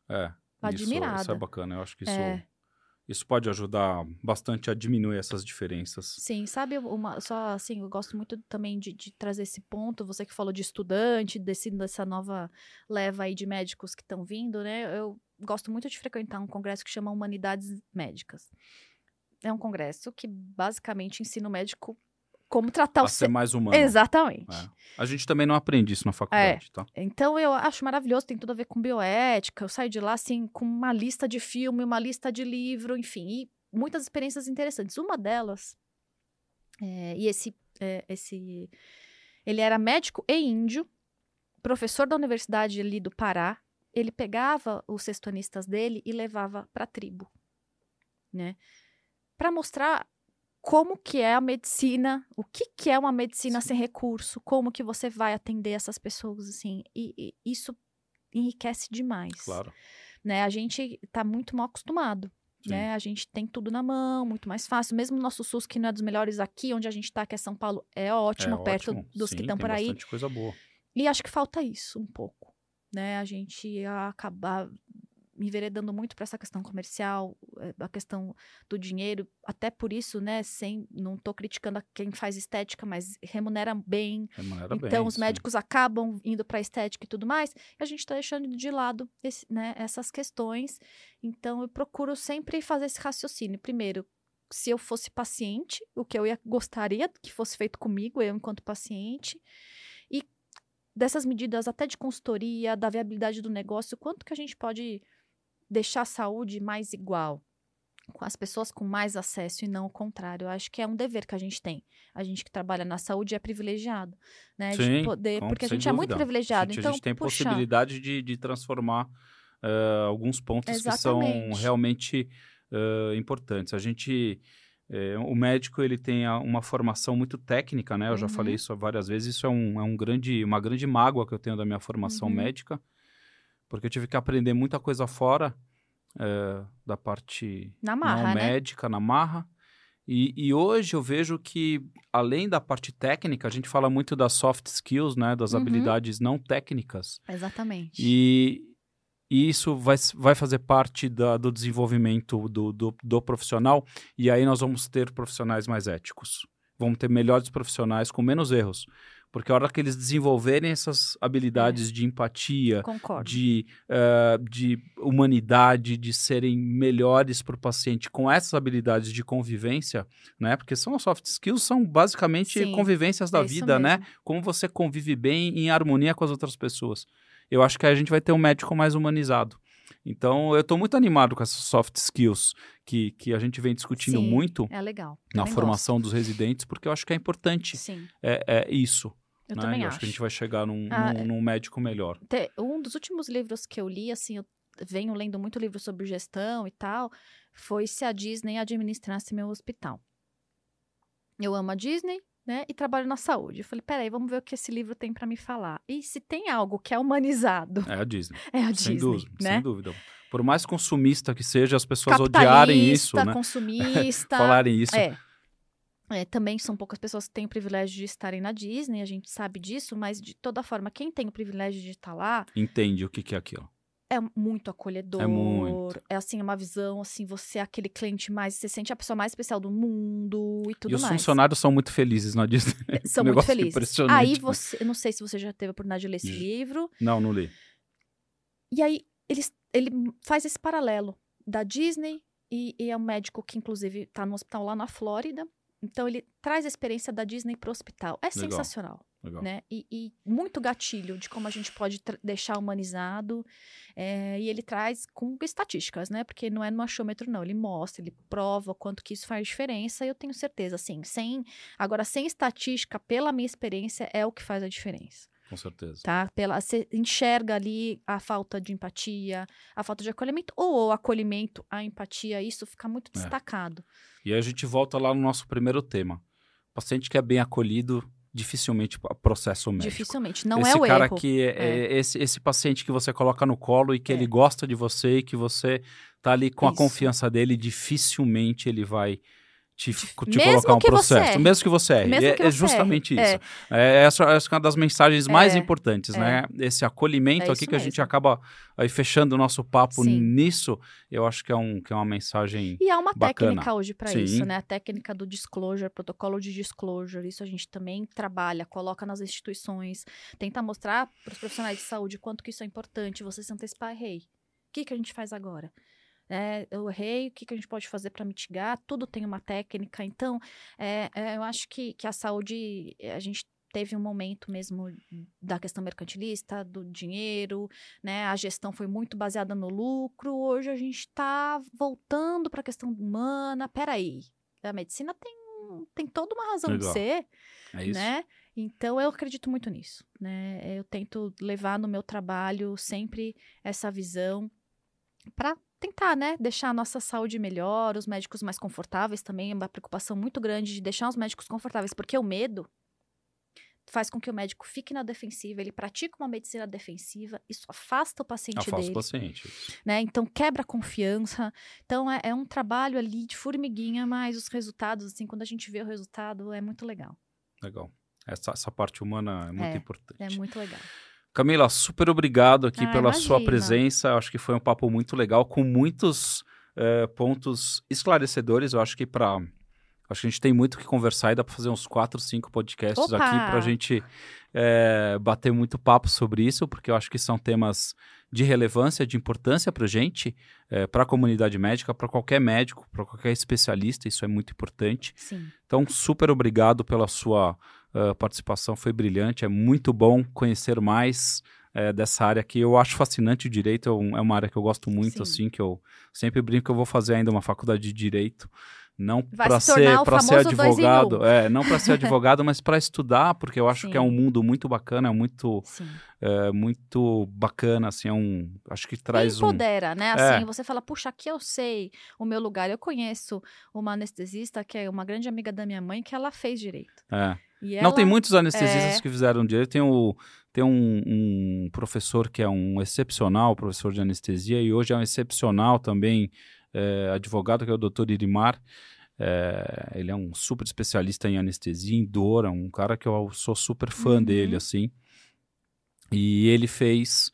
É, isso, admirada. isso é bacana. Eu acho que isso, É. isso pode ajudar bastante a diminuir essas diferenças. Sim, sabe, uma, só assim, eu gosto muito também de, de trazer esse ponto, você que falou de estudante, desse, dessa nova leva aí de médicos que estão vindo, né? Eu gosto muito de frequentar um congresso que chama Humanidades Médicas. É um congresso que basicamente ensina o médico como tratar a o ser mais humano. Exatamente. É. A gente também não aprende isso na faculdade, tá? Então eu acho maravilhoso, tem tudo a ver com bioética. Eu saio de lá assim com uma lista de filme, uma lista de livro, enfim, e muitas experiências interessantes. Uma delas, é, e esse, é, esse, ele era médico e índio, professor da universidade ali do Pará. Ele pegava os sextonistas dele e levava para a tribo, né? Para mostrar como que é a medicina, o que que é uma medicina Sim. sem recurso, como que você vai atender essas pessoas, assim, e, e isso enriquece demais. Claro. Né? A gente está muito mal acostumado, né? A gente tem tudo na mão, muito mais fácil. Mesmo o nosso SUS, que não é dos melhores aqui, onde a gente está, que é São Paulo, é ótimo, é perto ótimo. dos Sim, que estão por aí. coisa boa. E acho que falta isso um pouco, né? A gente acabar enveredando muito para essa questão comercial, eh, a questão do dinheiro, até por isso, né, sem não estou criticando a quem faz estética, mas remunera bem. Remunera então bem, os médicos acabam indo para estética e tudo mais, e a gente está deixando de lado esse, né, essas questões. Então eu procuro sempre fazer esse raciocínio. Primeiro, se eu fosse paciente, o que eu ia, gostaria que fosse feito comigo, eu enquanto paciente, e dessas medidas até de consultoria, da viabilidade do negócio, quanto que a gente pode deixar a saúde mais igual, com as pessoas com mais acesso e não o contrário. Eu acho que é um dever que a gente tem. A gente que trabalha na saúde é privilegiado, né? Sim, de poder, com, porque a gente dúvida. é muito privilegiado. A gente, então, a gente tem puxa, possibilidade de, de transformar uh, alguns pontos Exatamente. que são realmente uh, importantes. A gente é, o médico ele tem uma formação muito técnica, né? Eu uhum. já falei isso várias vezes. Isso é, um, é um grande, uma grande mágoa que eu tenho da minha formação uhum. médica porque eu tive que aprender muita coisa fora é, da parte na marra, não né? médica, na marra. E, e, hoje eu vejo que, além da parte técnica, a gente fala muito das soft skills, né? Das uhum. habilidades não técnicas. Exatamente. E, e isso vai, vai fazer parte da, do desenvolvimento do, do, do profissional. E aí nós vamos ter profissionais mais éticos. Vamos ter melhores profissionais com menos erros. Porque a hora que eles desenvolverem essas habilidades é. de empatia, de, uh, de humanidade, de serem melhores para o paciente com essas habilidades de convivência, né? Porque são soft skills, são basicamente Sim, convivências da é vida, né? Como você convive bem em harmonia com as outras pessoas. Eu acho que a gente vai ter um médico mais humanizado. Então, eu estou muito animado com essas soft skills que, que a gente vem discutindo Sim, muito é na formação gosto. dos residentes, porque eu acho que é importante é, é, isso. Eu né? também eu acho. acho que a gente vai chegar num, ah, num, num, médico melhor. Um dos últimos livros que eu li, assim, eu venho lendo muito livro sobre gestão e tal, foi Se a Disney Administrasse Meu Hospital. Eu amo a Disney, né? E trabalho na saúde. Eu falei, peraí, vamos ver o que esse livro tem para me falar. E se tem algo que é humanizado. É a Disney. É a sem Disney. Dúvida, né? Sem dúvida. Por mais consumista que seja, as pessoas odiarem isso, né? consumista. Falarem isso. É. É, também são poucas pessoas que têm o privilégio de estarem na Disney, a gente sabe disso, mas de toda forma, quem tem o privilégio de estar lá. Entende o que, que é aquilo. É muito acolhedor. É muito. É assim, uma visão, assim, você é aquele cliente mais. Você sente a pessoa mais especial do mundo e tudo mais. E os funcionários são muito felizes na Disney. São muito felizes. Aí você. Eu não sei se você já teve a oportunidade de ler esse livro. Não, não li. E aí, ele, ele faz esse paralelo da Disney e, e é um médico que, inclusive, está no hospital lá na Flórida. Então ele traz a experiência da Disney para o hospital. É Legal. sensacional. Legal. Né? E, e, muito gatilho de como a gente pode deixar humanizado. É, e ele traz com estatísticas, né? Porque não é no achômetro, não. Ele mostra, ele prova quanto que isso faz diferença. E eu tenho certeza, assim, sem. Agora, sem estatística, pela minha experiência, é o que faz a diferença. Com certeza. Tá? Pela, você enxerga ali a falta de empatia, a falta de acolhimento, ou o acolhimento, a empatia, isso fica muito É. destacado. E aí a gente volta lá no nosso primeiro tema. O paciente que é bem acolhido, dificilmente processa o médico. Dificilmente. Não esse é o cara erro. que é, é esse, esse paciente que você coloca no colo e que É. ele gosta de você e que você tá ali com a Isso. confiança dele, dificilmente ele vai te, te mesmo colocar um processo, mesmo que você erre. Mesmo é, que é você justamente erre. isso. É. essa, é uma das mensagens mais É, importantes, é. né? Esse acolhimento É aqui que a gente mesmo. acaba aí fechando o nosso papo Sim. nisso, eu acho que é, um, que é uma mensagem. E há uma Bacana. técnica hoje para isso, né? A técnica do disclosure, protocolo de disclosure. Isso a gente também trabalha, coloca nas instituições, tenta mostrar para os profissionais de saúde quanto que isso é importante. Você se antecipar, errei. O que, que a gente faz agora? É, eu errei, o que, que a gente pode fazer para mitigar? Tudo tem uma técnica. Então, é, é, eu acho que, que a saúde, a gente teve um momento mesmo da questão mercantilista, do dinheiro, né? A gestão foi muito baseada no lucro. Hoje a gente está voltando para a questão humana. Peraí, a medicina tem, tem toda uma razão Legal. de ser, É isso. né? Então eu acredito muito nisso, né? Eu tento levar no meu trabalho sempre essa visão para tentar, né, deixar a nossa saúde melhor, os médicos mais confortáveis também, é uma preocupação muito grande de deixar os médicos confortáveis, porque o medo faz com que o médico fique na defensiva, ele pratica uma medicina defensiva, isso afasta o paciente Afasta dele o paciente. né? Então quebra a confiança. Então é, é um trabalho ali de formiguinha, mas os resultados, assim, quando a gente vê o resultado, é muito legal. Legal. Essa, essa parte humana é muito É, importante. É muito legal. Camila, super obrigado aqui Ah, pela sua imagina. presença. Acho que foi um papo muito legal, com muitos eh, pontos esclarecedores. Eu acho que para. Acho que a gente tem muito o que conversar e dá para fazer uns quatro, cinco podcasts Opa! aqui para a gente eh, bater muito papo sobre isso, porque eu acho que são temas de relevância, de importância para a gente, para a comunidade médica, para qualquer médico, para qualquer especialista. Isso é muito importante. Sim. Então, super obrigado pela sua participação, foi brilhante. É muito bom conhecer mais eh, dessa área que eu acho fascinante. O direito é, um- é uma área que eu gosto muito, Sim. assim, que eu sempre brinco que eu vou fazer ainda uma faculdade de direito. Não para ser, o pra ser um. advogado, é, não para ser advogado, mas para estudar, porque eu acho que é Sim. um mundo muito bacana, é muito, Sim. é, muito bacana, assim, é um, acho que traz e um, empodera, né? É. Assim, você fala, puxa, aqui eu sei o meu lugar. Eu conheço uma anestesista que é uma grande amiga da minha mãe que ela fez direito. é. E Não, ela- tem muitos anestesistas é. que fizeram direito. Tem, o, tem um, um professor que é um excepcional professor de anestesia e hoje é um excepcional também é, advogado, que é o doutor Irimar. É, ele é um super especialista em anestesia, em dor, é um cara que eu sou super fã Uhum. dele, assim. E ele fez...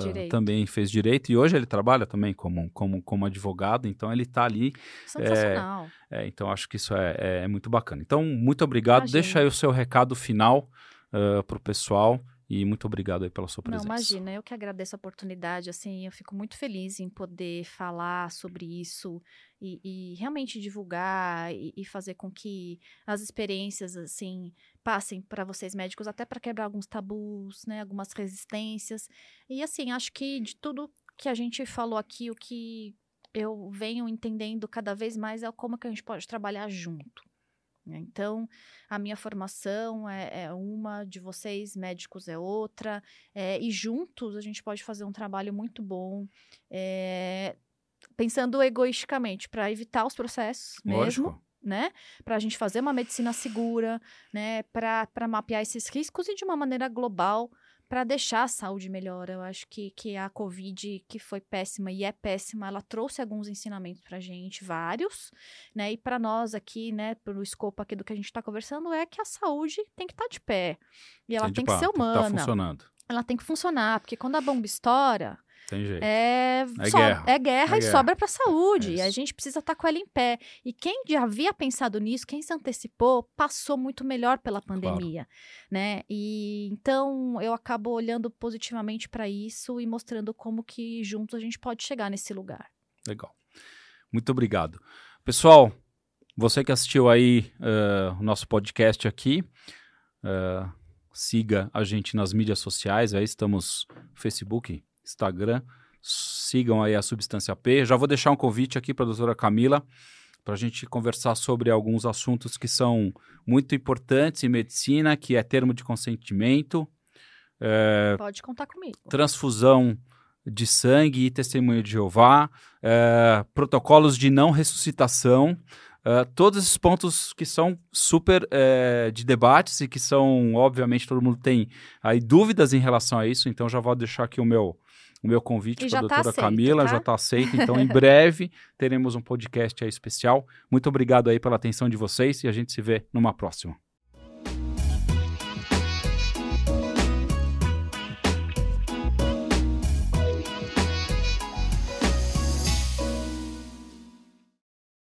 Direito. também fez direito e hoje ele trabalha também como, como, como advogado, então ele está ali Sensacional. é, então acho que isso é, é- é muito bacana. Então, muito obrigado. Imagina. Deixa aí o seu recado final para o pessoal e muito obrigado aí pela sua Não, presença. imagina, eu que agradeço a oportunidade, assim, eu fico muito feliz em poder falar sobre isso e, e realmente divulgar e, e fazer com que as experiências, assim, passem para vocês médicos, até para quebrar alguns tabus, né, algumas resistências. E, assim, acho que de tudo que a gente falou aqui, o que eu venho entendendo cada vez mais é como que a gente pode trabalhar junto. Né? Então, a minha formação é, é uma, de vocês, médicos, é outra, é, e juntos a gente pode fazer um trabalho muito bom, é, pensando egoisticamente, para evitar os processos mesmo, Lógico. né? Para a gente fazer uma medicina segura, né? Para mapear esses riscos e de uma maneira global para deixar a saúde melhor. Eu acho que, que a Covid, que foi péssima e é péssima, ela trouxe alguns ensinamentos para gente, vários, né? E para nós aqui, né, pelo escopo aqui do que a gente está conversando, é que a saúde tem que estar de pé. E ela de tem que pá, ser Tá humana. funcionando. ela tem que funcionar, porque quando a bomba estoura, Tem jeito. é, É so- guerra. é guerra É e guerra. sobra para a saúde. É e a gente precisa estar com ela em pé. E quem já havia pensado nisso, quem se antecipou, passou muito melhor pela pandemia, né? E então eu acabo olhando positivamente para isso e mostrando como que juntos a gente pode chegar nesse lugar. Legal. Muito obrigado. Pessoal, você que assistiu aí eh, o nosso podcast aqui, eh, siga a gente nas mídias sociais, aí estamos no Facebook, Instagram, sigam aí a Substância P. Já vou deixar um convite aqui para a doutora Camila, para a gente conversar sobre alguns assuntos que são muito importantes em medicina, que é termo de consentimento, eh, Pode contar comigo. transfusão de sangue e testemunho de Jeová, eh, protocolos de não ressuscitação, eh, todos esses pontos que são super de debates e que são, obviamente, todo mundo tem aí dúvidas em relação a isso, então já vou deixar aqui o meu, o meu convite para a tá doutora aceito, Camila, tá? já está aceito. Então, em breve, teremos um podcast aí especial. Muito obrigado aí pela atenção de vocês e a gente se vê numa próxima.